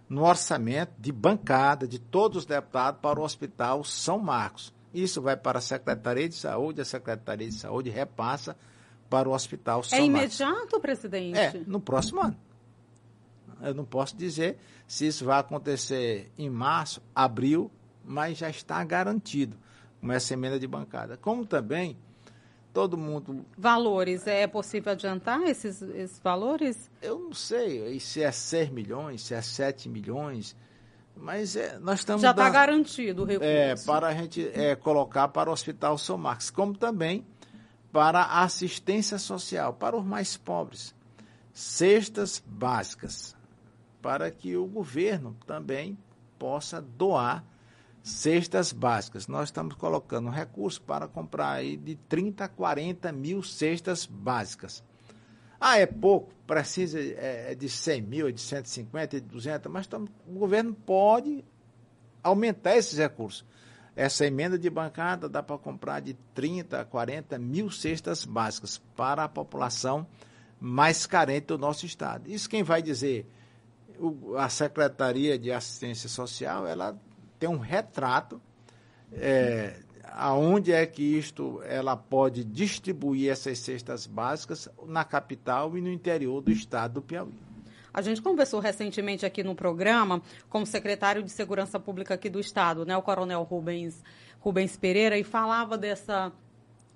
no orçamento de bancada de todos os deputados para o Hospital São Marcos. Isso vai para a Secretaria de Saúde, a Secretaria de Saúde repassa para o Hospital São é Marcos. É imediato, presidente? É, no próximo ano. Eu não posso dizer se isso vai acontecer em março, abril, mas já está garantido com essa emenda de bancada. Como também todo mundo. Valores, é possível adiantar esses, esses valores? Eu não sei se é 6 milhões, se é 7 milhões, mas é, nós estamos. Já está garantido o recurso. É, para a gente é, colocar para o Hospital São Marcos, como também para a assistência social, para os mais pobres. Cestas básicas para que o governo também possa doar cestas básicas. Nós estamos colocando recursos para comprar aí de 30 a 40 mil cestas básicas. Ah, é pouco, precisa é, é de 100 mil, é de 150, é de 200, mas o governo pode aumentar esses recursos. Essa emenda de bancada dá para comprar de 30 a 40 mil cestas básicas para a população mais carente do nosso estado. Isso quem vai dizer o, a Secretaria de Assistência Social ela tem um retrato é, aonde é que isto ela pode distribuir essas cestas básicas na capital e no interior do estado do Piauí. A gente conversou recentemente aqui no programa com o secretário de Segurança Pública aqui do estado, né, o Coronel Rubens, Rubens Pereira, e falava dessa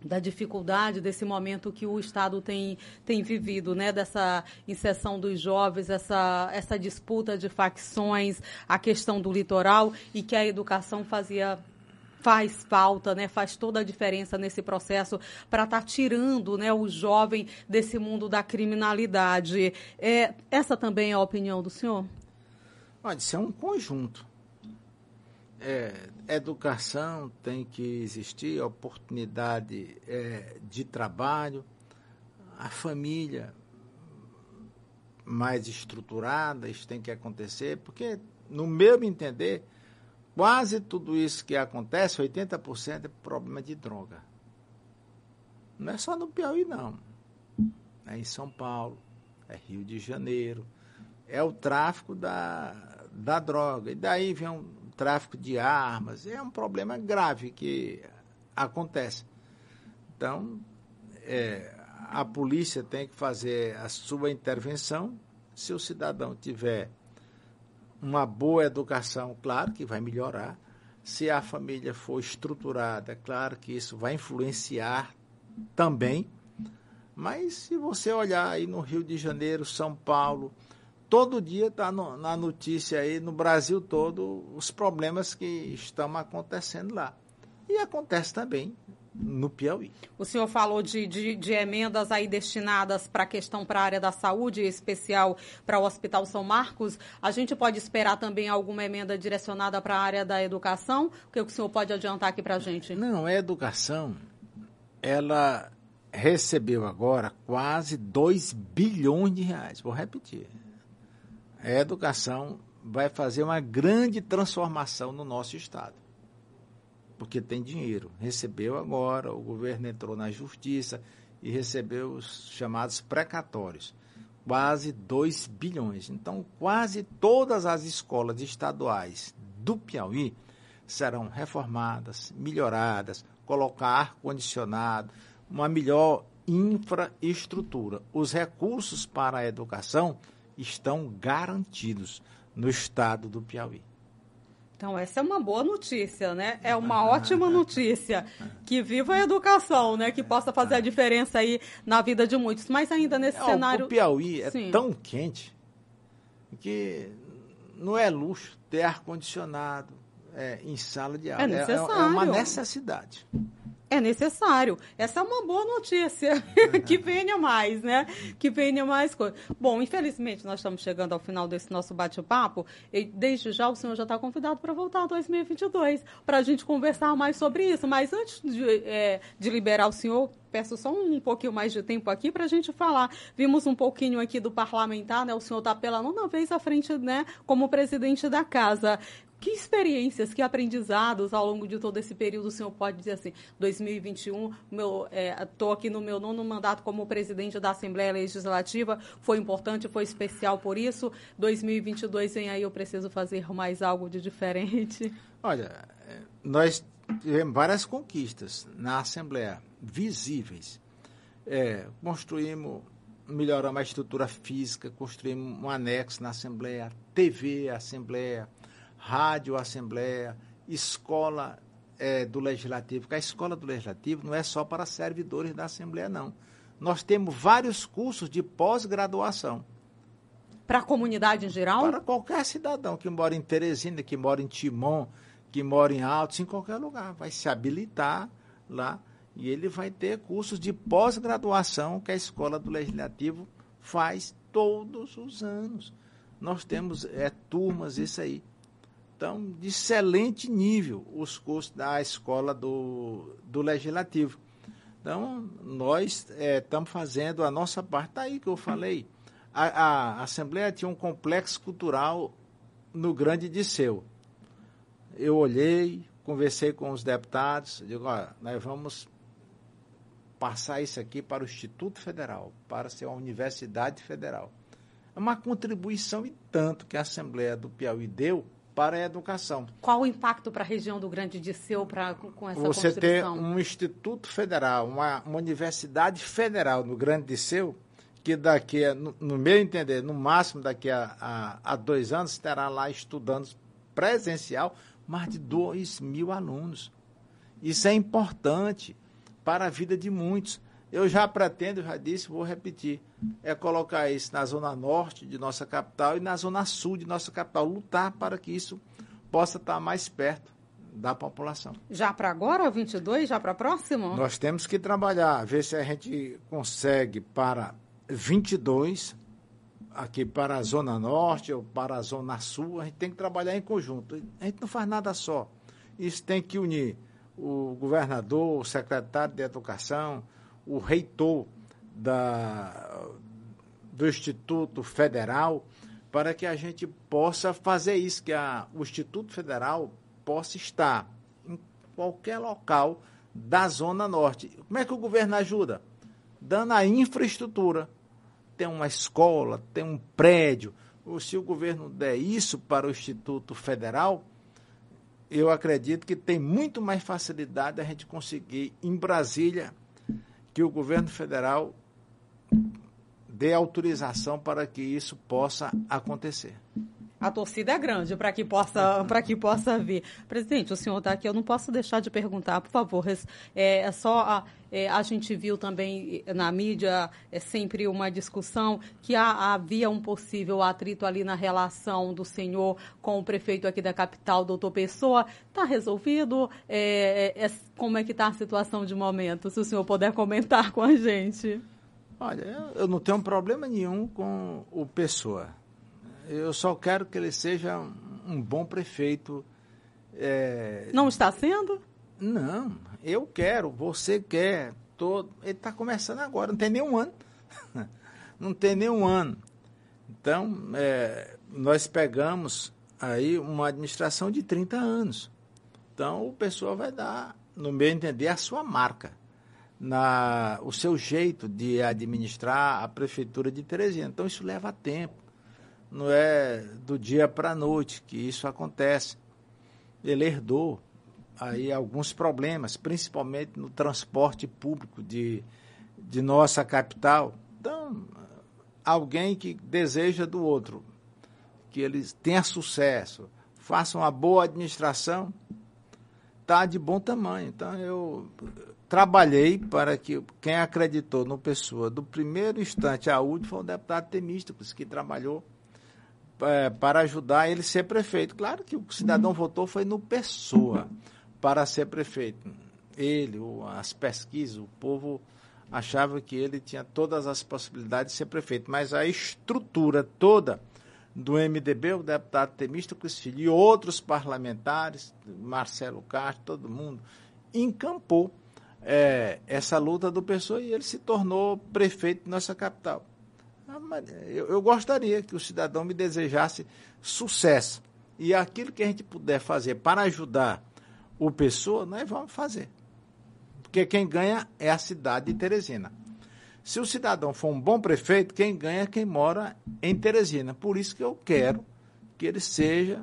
da dificuldade desse momento que o Estado tem, tem vivido, né? Dessa inserção dos jovens, essa, essa disputa de facções, a questão do litoral e que a educação fazia faz falta, né? Faz toda a diferença nesse processo para estar tá tirando, né, o jovem desse mundo da criminalidade. É, essa também é a opinião do senhor? Pode ser um conjunto é, educação tem que existir, oportunidade é, de trabalho, a família mais estruturada, isso tem que acontecer, porque, no meu entender, quase tudo isso que acontece, 80% é problema de droga. Não é só no Piauí, não. É em São Paulo, é Rio de Janeiro, é o tráfico da, da droga. E daí vem um tráfico de armas, é um problema grave que acontece. Então, é, a polícia tem que fazer a sua intervenção. Se o cidadão tiver uma boa educação, claro que vai melhorar. Se a família for estruturada, claro que isso vai influenciar também. Mas se você olhar aí no Rio de Janeiro, São Paulo, todo dia está na notícia aí no Brasil todo os problemas que estão acontecendo lá. E acontece também no Piauí. O senhor falou de, de, de emendas aí destinadas para a questão para a área da saúde, em especial para o Hospital São Marcos. A gente pode esperar também alguma emenda direcionada para a área da educação? O que o senhor pode adiantar aqui para a gente? Não, a educação, ela recebeu agora quase 2 bilhões de reais. Vou repetir. A educação vai fazer uma grande transformação no nosso Estado porque tem dinheiro. Recebeu agora, o governo entrou na justiça e recebeu os chamados precatórios, quase 2 bilhões. Então, quase todas as escolas estaduais do Piauí serão reformadas, melhoradas, colocar ar-condicionado, uma melhor infraestrutura. Os recursos para a educação estão garantidos no estado do Piauí. Então, essa é uma boa notícia, né? É [laughs] uma ótima notícia. Que viva a educação, né? Que possa fazer a diferença aí na vida de muitos. Mas ainda nesse é, cenário. O Piauí é Sim. tão quente que não é luxo ter ar-condicionado é, em sala de aula. É, necessário. é, é uma necessidade é necessário. Essa é uma boa notícia. [laughs] que venha mais, né? Que venha mais coisas. Bom, infelizmente, nós estamos chegando ao final desse nosso bate-papo. E desde já o senhor já está convidado para voltar em 2022, para a gente conversar mais sobre isso. Mas antes de, é, de liberar o senhor, peço só um pouquinho mais de tempo aqui para a gente falar. Vimos um pouquinho aqui do parlamentar, né? O senhor está pela nona vez à frente, né? Como presidente da casa. Que experiências, que aprendizados ao longo de todo esse período o senhor pode dizer assim, 2021, estou é, aqui no meu nono mandato como presidente da Assembleia Legislativa, foi importante, foi especial por isso. 2022 vem aí, eu preciso fazer mais algo de diferente. Olha, nós tivemos várias conquistas na Assembleia, visíveis. É, construímos, melhoramos a estrutura física, construímos um anexo na Assembleia, TV, Assembleia, rádio Assembleia, escola é, do Legislativo, porque a escola do Legislativo não é só para servidores da Assembleia, não. Nós temos vários cursos de pós-graduação. Para a comunidade em geral? Para qualquer cidadão que mora em Teresina, que mora em Timon, que mora em Altos, em qualquer lugar. Vai se habilitar lá e ele vai ter cursos de pós-graduação que a Escola do Legislativo faz todos os anos. Nós temos é, turmas, isso aí. Então, de excelente nível os cursos da escola do, do Legislativo. Então, nós estamos é, fazendo a nossa parte. Está aí que eu falei. A, a, Assembleia tinha um complexo cultural no Grande Disseu. Eu olhei, conversei com os deputados, digo, olha, nós vamos passar isso aqui para o Instituto Federal, para ser uma universidade federal. É uma contribuição e tanto que a Assembleia do Piauí deu para a educação. Qual o impacto para a região do Grande Disseu pra, com essa Você ter um instituto federal, uma, uma universidade federal no Grande Disseu, que daqui, a, no, no, meu entender, no máximo daqui a, a, a, dois anos, terá lá estudando presencial mais de dois mil alunos. Isso é importante para a vida de muitos. Eu já pretendo, já disse, vou repetir, é colocar isso na zona norte de nossa capital e na zona sul de nossa capital, lutar para que isso possa estar mais perto da população. Já para agora, 22, já para próximo? Nós temos que trabalhar, ver se a gente consegue para 22 aqui para a zona norte ou para a zona sul, a gente tem que trabalhar em conjunto. A gente não faz nada só. Isso tem que unir o governador, o secretário de educação, o reitor da, do Instituto Federal, para que a gente possa fazer isso, que a, o Instituto Federal possa estar em qualquer local da Zona Norte. Como é que o governo ajuda? Dando a infraestrutura. Tem uma escola, tem um prédio. Ou se o governo der isso para o Instituto Federal, eu acredito que tem muito mais facilidade a gente conseguir em Brasília que o governo federal dê autorização para que isso possa acontecer. A torcida é grande para que possa [laughs] para que possa vir. Presidente, o senhor está aqui, eu não posso deixar de perguntar, por favor. É, é só a, é, a gente viu também na mídia é sempre uma discussão que há, havia um possível atrito ali na relação do senhor com o prefeito aqui da capital, doutor Pessoa. Está resolvido? É, é, é, como é que está a situação de momento? Se o senhor puder comentar [laughs] com a gente. Olha, eu não tenho problema nenhum com o Pessoa eu só quero que ele seja um bom prefeito. É... Não está sendo? Não, eu quero, você quer. Todo... Ele está começando agora, não tem nenhum ano. [laughs] não tem nenhum ano. Então, é, nós pegamos aí uma administração de 30 anos. Então, o pessoal vai dar, no meu entender, a sua marca, na, o seu jeito de administrar a prefeitura de Teresina. Então, isso leva tempo não é do dia para a noite que isso acontece. Ele herdou aí alguns problemas, principalmente no transporte público de, de nossa capital. Então, alguém que deseja do outro que ele tenha sucesso, faça uma boa administração, está de bom tamanho. Então, eu trabalhei para que quem acreditou no Pessoa do primeiro instante à última foi o deputado Temístocos, que trabalhou é, para ajudar ele a ser prefeito. Claro que o cidadão uhum. votou foi no Pessoa para ser prefeito. Ele, as pesquisas, o povo achava que ele tinha todas as possibilidades de ser prefeito. Mas a estrutura toda do MDB, o deputado Temista Cristilho e outros parlamentares, Marcelo Castro, todo mundo, encampou é, essa luta do Pessoa e ele se tornou prefeito de nossa capital. Ah, eu, eu gostaria que o cidadão me desejasse sucesso. E aquilo que a gente puder fazer para ajudar o pessoa, nós vamos fazer. Porque quem ganha é a cidade de Teresina. Se o cidadão for um bom prefeito, quem ganha é quem mora em Teresina. Por isso que eu quero que ele seja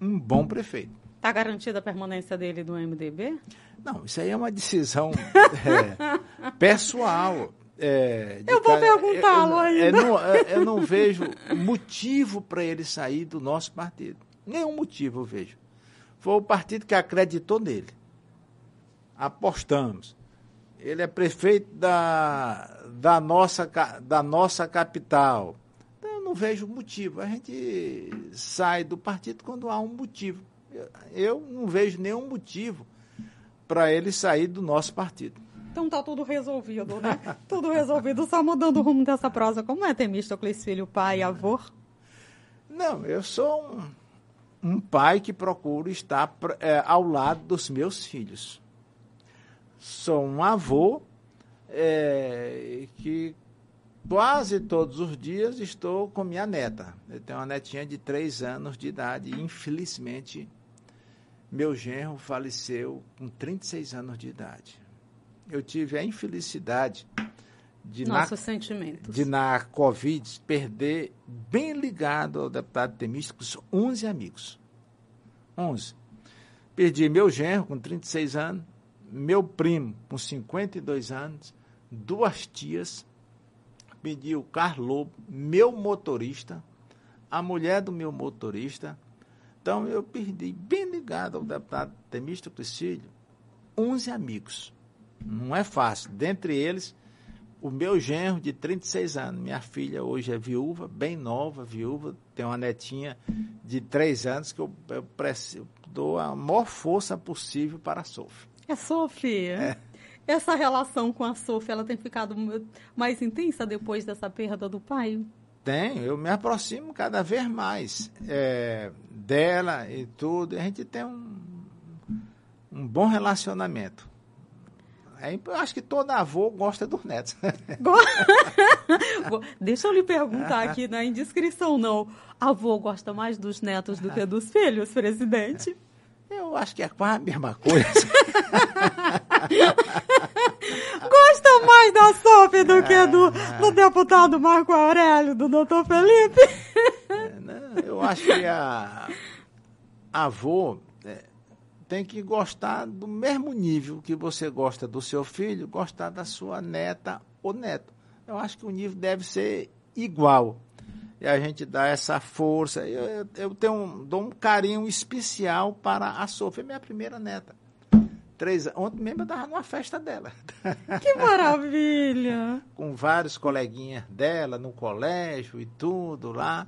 um bom prefeito. Está garantida a permanência dele no MDB? Não, isso aí é uma decisão [laughs] é, pessoal. É, eu vou perguntá-lo ainda. Eu não, eu não vejo motivo para ele sair do nosso partido. Nenhum motivo eu vejo. Foi o partido que acreditou nele. Apostamos. Ele é prefeito da, da, nossa, da nossa capital. Então, eu não vejo motivo. A gente sai do partido quando há um motivo. Eu, eu não vejo nenhum motivo para ele sair do nosso partido. Então tá tudo resolvido, né? tudo resolvido, só mudando o rumo dessa prosa. Como é Temístocles filho, pai, avô? Não, eu sou um, um pai que procuro estar é, ao lado dos meus filhos. Sou um avô é, que quase todos os dias estou com minha neta. Eu tenho uma netinha de três anos de idade e, infelizmente, meu genro faleceu com 36 anos de idade eu tive a infelicidade de na, sentimentos. de na Covid perder, bem ligado ao deputado Temísticos, 11 amigos. 11. Perdi meu genro com 36 anos, meu primo com 52 anos, duas tias, perdi o Carlos Lobo, meu motorista, a mulher do meu motorista. Então eu perdi, bem ligado ao deputado Temístocles Cílio, 11 amigos. Não é fácil. Dentre eles, o meu genro de 36 anos. Minha filha hoje é viúva, bem nova, viúva. Tem uma netinha de 3 anos que eu, eu, eu dou a maior força possível para a Sofia. É Sofia? É. Essa relação com a Sofia, ela tem ficado mais intensa depois dessa perda do pai? Tem, eu me aproximo cada vez mais é, dela e tudo. A gente tem um, um bom relacionamento. É, eu acho que todo avô gosta dos netos. [laughs] [laughs] Deixa eu lhe perguntar aqui na indiscrição, não. Avô gosta mais dos netos do que dos filhos, presidente? Eu acho que é quase a mesma coisa. [laughs] gosta mais da Sofia do que do, do deputado Marco Aurélio, do doutor Felipe? É, não, eu acho que a, a avô tem que gostar do mesmo nível que você gosta do seu filho, gostar da sua neta ou neto. Eu acho que o nível deve ser igual. e a gente dá essa força. Eu, eu, tenho um, dou um carinho especial para a Sofia, minha primeira neta. Três, ontem mesmo eu estava numa festa dela. Que maravilha! [laughs] Com vários coleguinhas dela no colégio e tudo lá.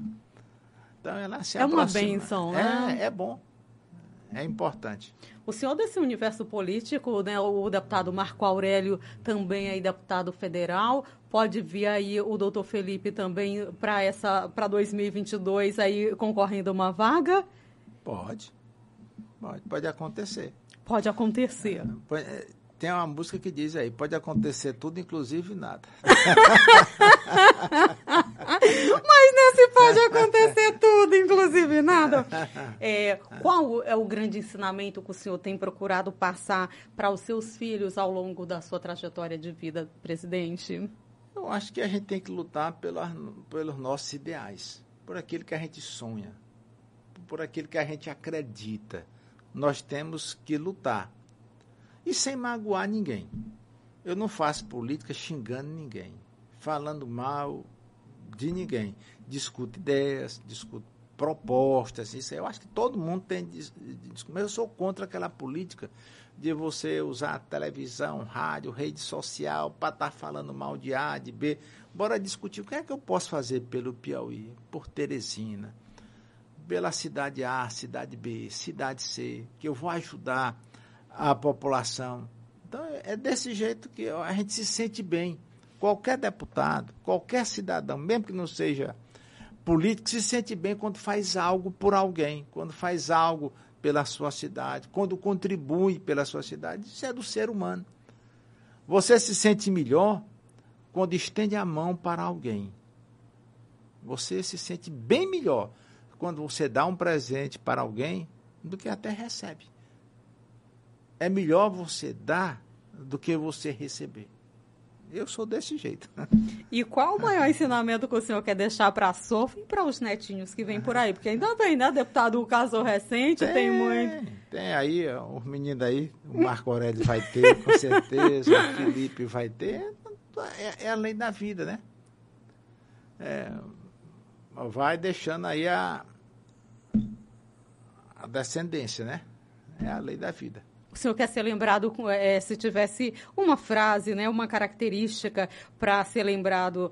Então ela se É uma aproxima. bênção, né? É, é bom. É importante. O senhor desse universo político, né, o deputado Marco Aurélio também é deputado federal, pode vir aí o doutor Felipe também para essa para 2022 aí concorrendo uma vaga? Pode. Pode, pode acontecer. Pode acontecer. É, Tem uma música que diz aí, pode acontecer tudo, inclusive nada. [laughs] Mas nesse pode acontecer tudo, inclusive nada. É, qual é o grande ensinamento que o senhor tem procurado passar para os seus filhos ao longo da sua trajetória de vida, presidente? Eu acho que a gente tem que lutar pela, pelos nossos ideais, por aquilo que a gente sonha, por aquilo que a gente acredita. Nós temos que lutar. E sem magoar ninguém. Eu não faço política xingando ninguém, falando mal de ninguém. Discuto ideias, discuto propostas, isso eu acho que todo mundo tem mas eu sou contra aquela política de você usar televisão, rádio, rede social para estar falando mal de A, de B. Bora discutir o que é que eu posso fazer pelo Piauí, por Teresina, pela cidade A, cidade B, cidade C, que eu vou ajudar a população. Então é é desse jeito que a gente se sente bem. Qualquer deputado, qualquer cidadão, mesmo que não seja político, se sente bem quando faz algo por alguém, quando faz algo pela sua cidade, quando contribui pela sua cidade. Isso é do ser humano. Você se sente melhor quando estende a mão para alguém. Você se sente bem melhor quando você dá um presente para alguém do que até recebe. É melhor você dar do que você receber. Eu sou desse jeito. E qual o maior ensinamento que o senhor quer deixar para a Sofia e para os netinhos que vêm por aí? Porque ainda bem, né? Deputado casou recente, tem, muito. Tem aí, ó, os meninos aí, o Marco Aurélio vai ter, com certeza, o Felipe vai ter. É, é a lei da vida, né? É, vai deixando aí a, a descendência, né? É a lei da vida. O senhor quer ser lembrado eh, se tivesse uma frase, né, uma característica para ser lembrado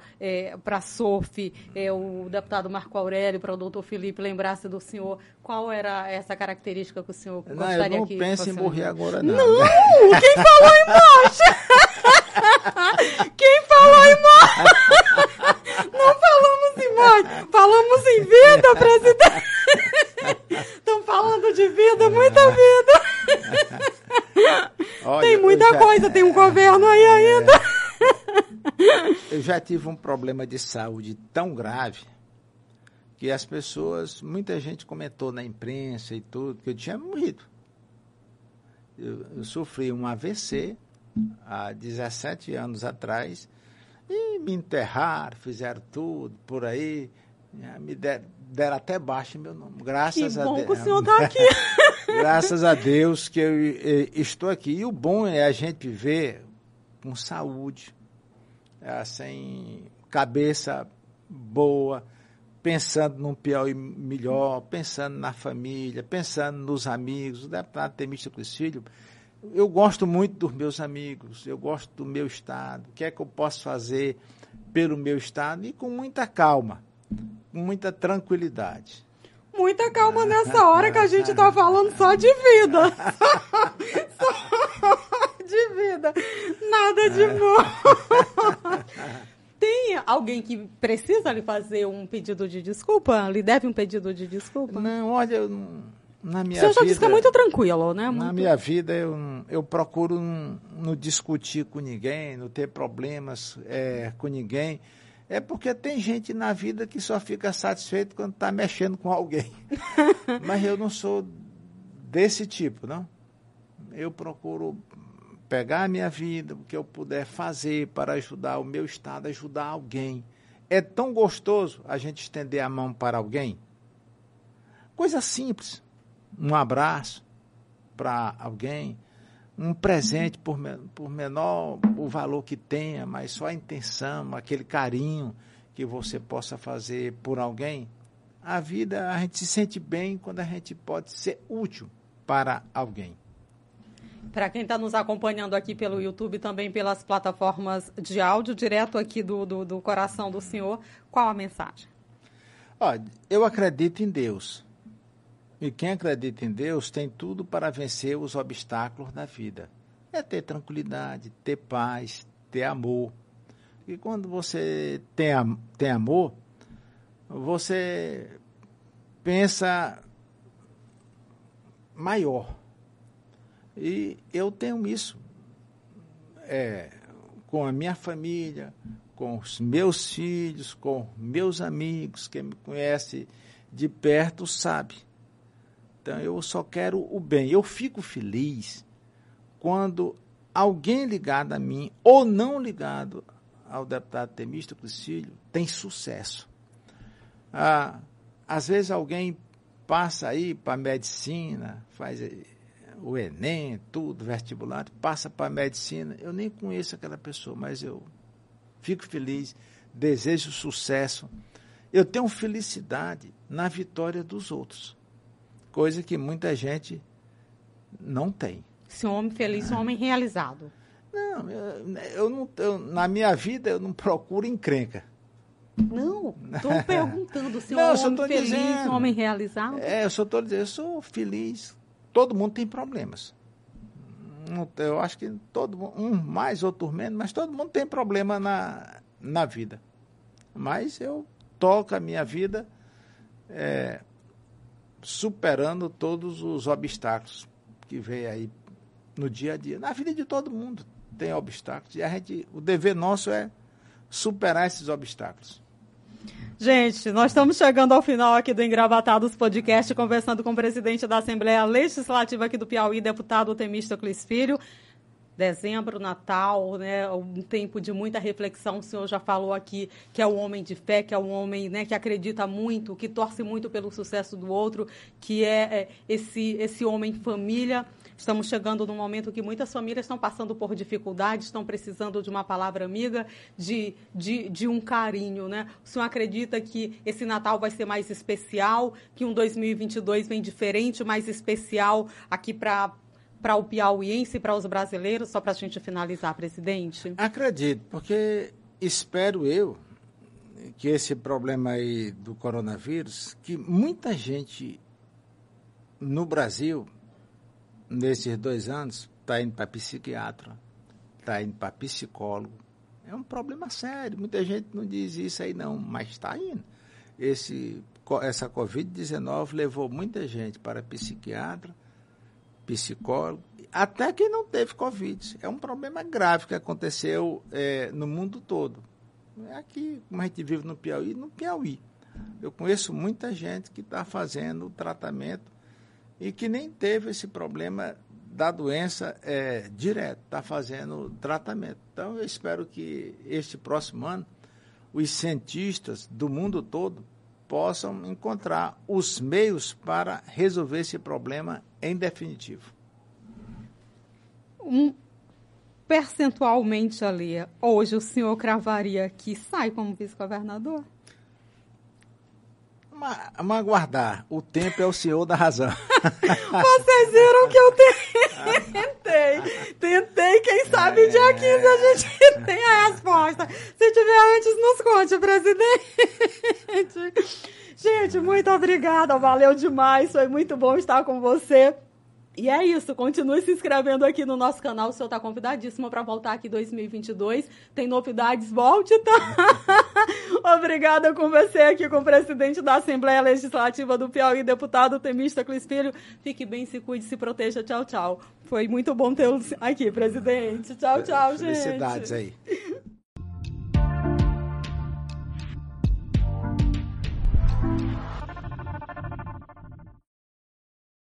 para a SOF, eh, o deputado Marco Aurélio, para o doutor Felipe lembrasse do senhor, qual era essa característica que o senhor Não, gostaria eu não que penso em morrer agora, não. Não! Quem falou em morte? [laughs] Quem falou em morte? [laughs] Não falamos em morte, falamos em vida, presidente. Estão falando de vida, muita vida. [laughs] Olha, Tem muita já- coisa, tem um governo aí ainda. Eu já tive um problema de saúde tão grave que as pessoas, muita gente comentou na imprensa e tudo, que eu tinha morrido. Eu, eu sofri um AVC há 17 anos atrás e me enterraram, fizeram tudo por aí, eh, me der- deram até baixo em meu nome. Que Graças a bom Deus. que o senhor está [laughs] aqui. Graças a Deus que eu estou aqui. E o bom é a gente ver com saúde, eh, sem cabeça boa, pensando num Piauí melhor, pensando na família, pensando nos amigos. O deputado Temista Crisfilho, eu gosto muito dos meus amigos, eu gosto do meu estado, o que é que eu posso fazer pelo meu estado e com muita calma, muita tranquilidade. Muita calma nessa hora que a gente está falando só de vida. [laughs] Só de vida. Nada de bom. Tem alguém que precisa lhe fazer um pedido de desculpa? Lhe deve um pedido de desculpa? Não, olha, eu na o minha senhor já vida, disse que é muito tranquilo, né? na Muito- minha vida eu, eu procuro não, não discutir com ninguém, não ter problemas é, com ninguém. É porque tem gente na vida que só fica satisfeito quando está mexendo com alguém. [laughs] Mas eu não sou desse tipo, não. Eu procuro pegar a minha vida, o que eu puder fazer para ajudar o meu estado, ajudar alguém. É tão gostoso a gente estender a mão para alguém. Coisa simples. Um abraço para alguém, um presente, por, por menor o valor que tenha, mas só a intenção, aquele carinho que você possa fazer por alguém, a vida, a gente se sente bem quando a gente pode ser útil para alguém. Para quem está nos acompanhando aqui pelo YouTube, também pelas plataformas de áudio, direto aqui do, do, do coração do Senhor, qual a mensagem? Olha, eu acredito em Deus. E quem acredita em Deus tem tudo para vencer os obstáculos da vida. É ter tranquilidade, ter paz, ter amor. E quando você tem, tem amor, você pensa maior. E eu tenho isso é, com a minha família, com os meus filhos, com meus amigos, quem me conhece de perto sabe. Então eu só quero o bem. Eu fico feliz quando alguém ligado a mim ou não ligado ao deputado Temista Criscílio tem sucesso. Ah, às vezes alguém passa aí para medicina, faz o Enem, tudo, vestibular, passa para medicina. Eu nem conheço aquela pessoa, mas eu fico feliz, desejo sucesso. Eu tenho felicidade na vitória dos outros, coisa que muita gente não tem. Se um homem feliz, um homem realizado. Não, eu, eu não eu, na minha vida eu não procuro encrenca. Não, estou [laughs] perguntando se não, um homem feliz, dizendo, um homem realizado. É, eu só estou dizendo, eu sou feliz. Todo mundo tem problemas. Eu acho que todo mundo, um mais, outro menos, mas todo mundo tem problema na, na vida. Mas eu toco a minha vida é, superando todos os obstáculos que vem aí no dia a dia. Na vida de todo mundo tem obstáculos. E a gente, o dever nosso é superar esses obstáculos. Gente, nós estamos chegando ao final aqui do Engravatados Podcast, conversando com o presidente da Assembleia Legislativa aqui do Piauí, deputado Temístocles Filho. Dezembro, Natal, né, um tempo de muita reflexão. O senhor já falou aqui que é um homem de fé, que é um homem né, que acredita muito, que torce muito pelo sucesso do outro, que é, é esse, esse homem família. Estamos chegando num momento que muitas famílias estão passando por dificuldades, estão precisando de uma palavra amiga, de, de, de um carinho, né? O senhor acredita que esse Natal vai ser mais especial, que um 2022 vem diferente, mais especial aqui para para o piauiense e para os brasileiros, só para a gente finalizar, presidente? Acredito, porque espero eu que esse problema aí do coronavírus, que muita gente no Brasil nesses dois anos, está indo para psiquiatra, está indo para psicólogo. É um problema sério. Muita gente não diz isso aí, não, mas está indo. Esse, essa Covid-19 levou muita gente para psiquiatra, psicólogo, até quem não teve Covid. É um problema grave que aconteceu é, no mundo todo. É aqui, como a gente vive no Piauí, no Piauí. Eu conheço muita gente que está fazendo tratamento e que nem teve esse problema da doença é, direto, está fazendo tratamento. Então, eu espero que este próximo ano os cientistas do mundo todo possam encontrar os meios para resolver esse problema em definitivo. Um, percentualmente, ali, hoje o senhor cravaria que sai como vice-governador? Vamos aguardar. O tempo é o senhor da razão. [laughs] Vocês viram que eu [laughs] tentei. Tentei, quem sabe dia 15 a gente [laughs] tem a resposta. Se tiver antes, nos conte, presidente. Gente, muito obrigada. Valeu demais. Foi muito bom estar com você. E é isso, continue se inscrevendo aqui no nosso canal, o senhor está convidadíssimo para voltar aqui em 2022. Tem novidades, volte, tá? [laughs] Obrigada você aqui com o presidente da Assembleia Legislativa do Piauí, deputado Temista Filho. Fique bem, se cuide, se proteja. Tchau, tchau. Foi muito bom tê-lo aqui, presidente. Tchau, tchau, gente. Felicidades aí. [laughs]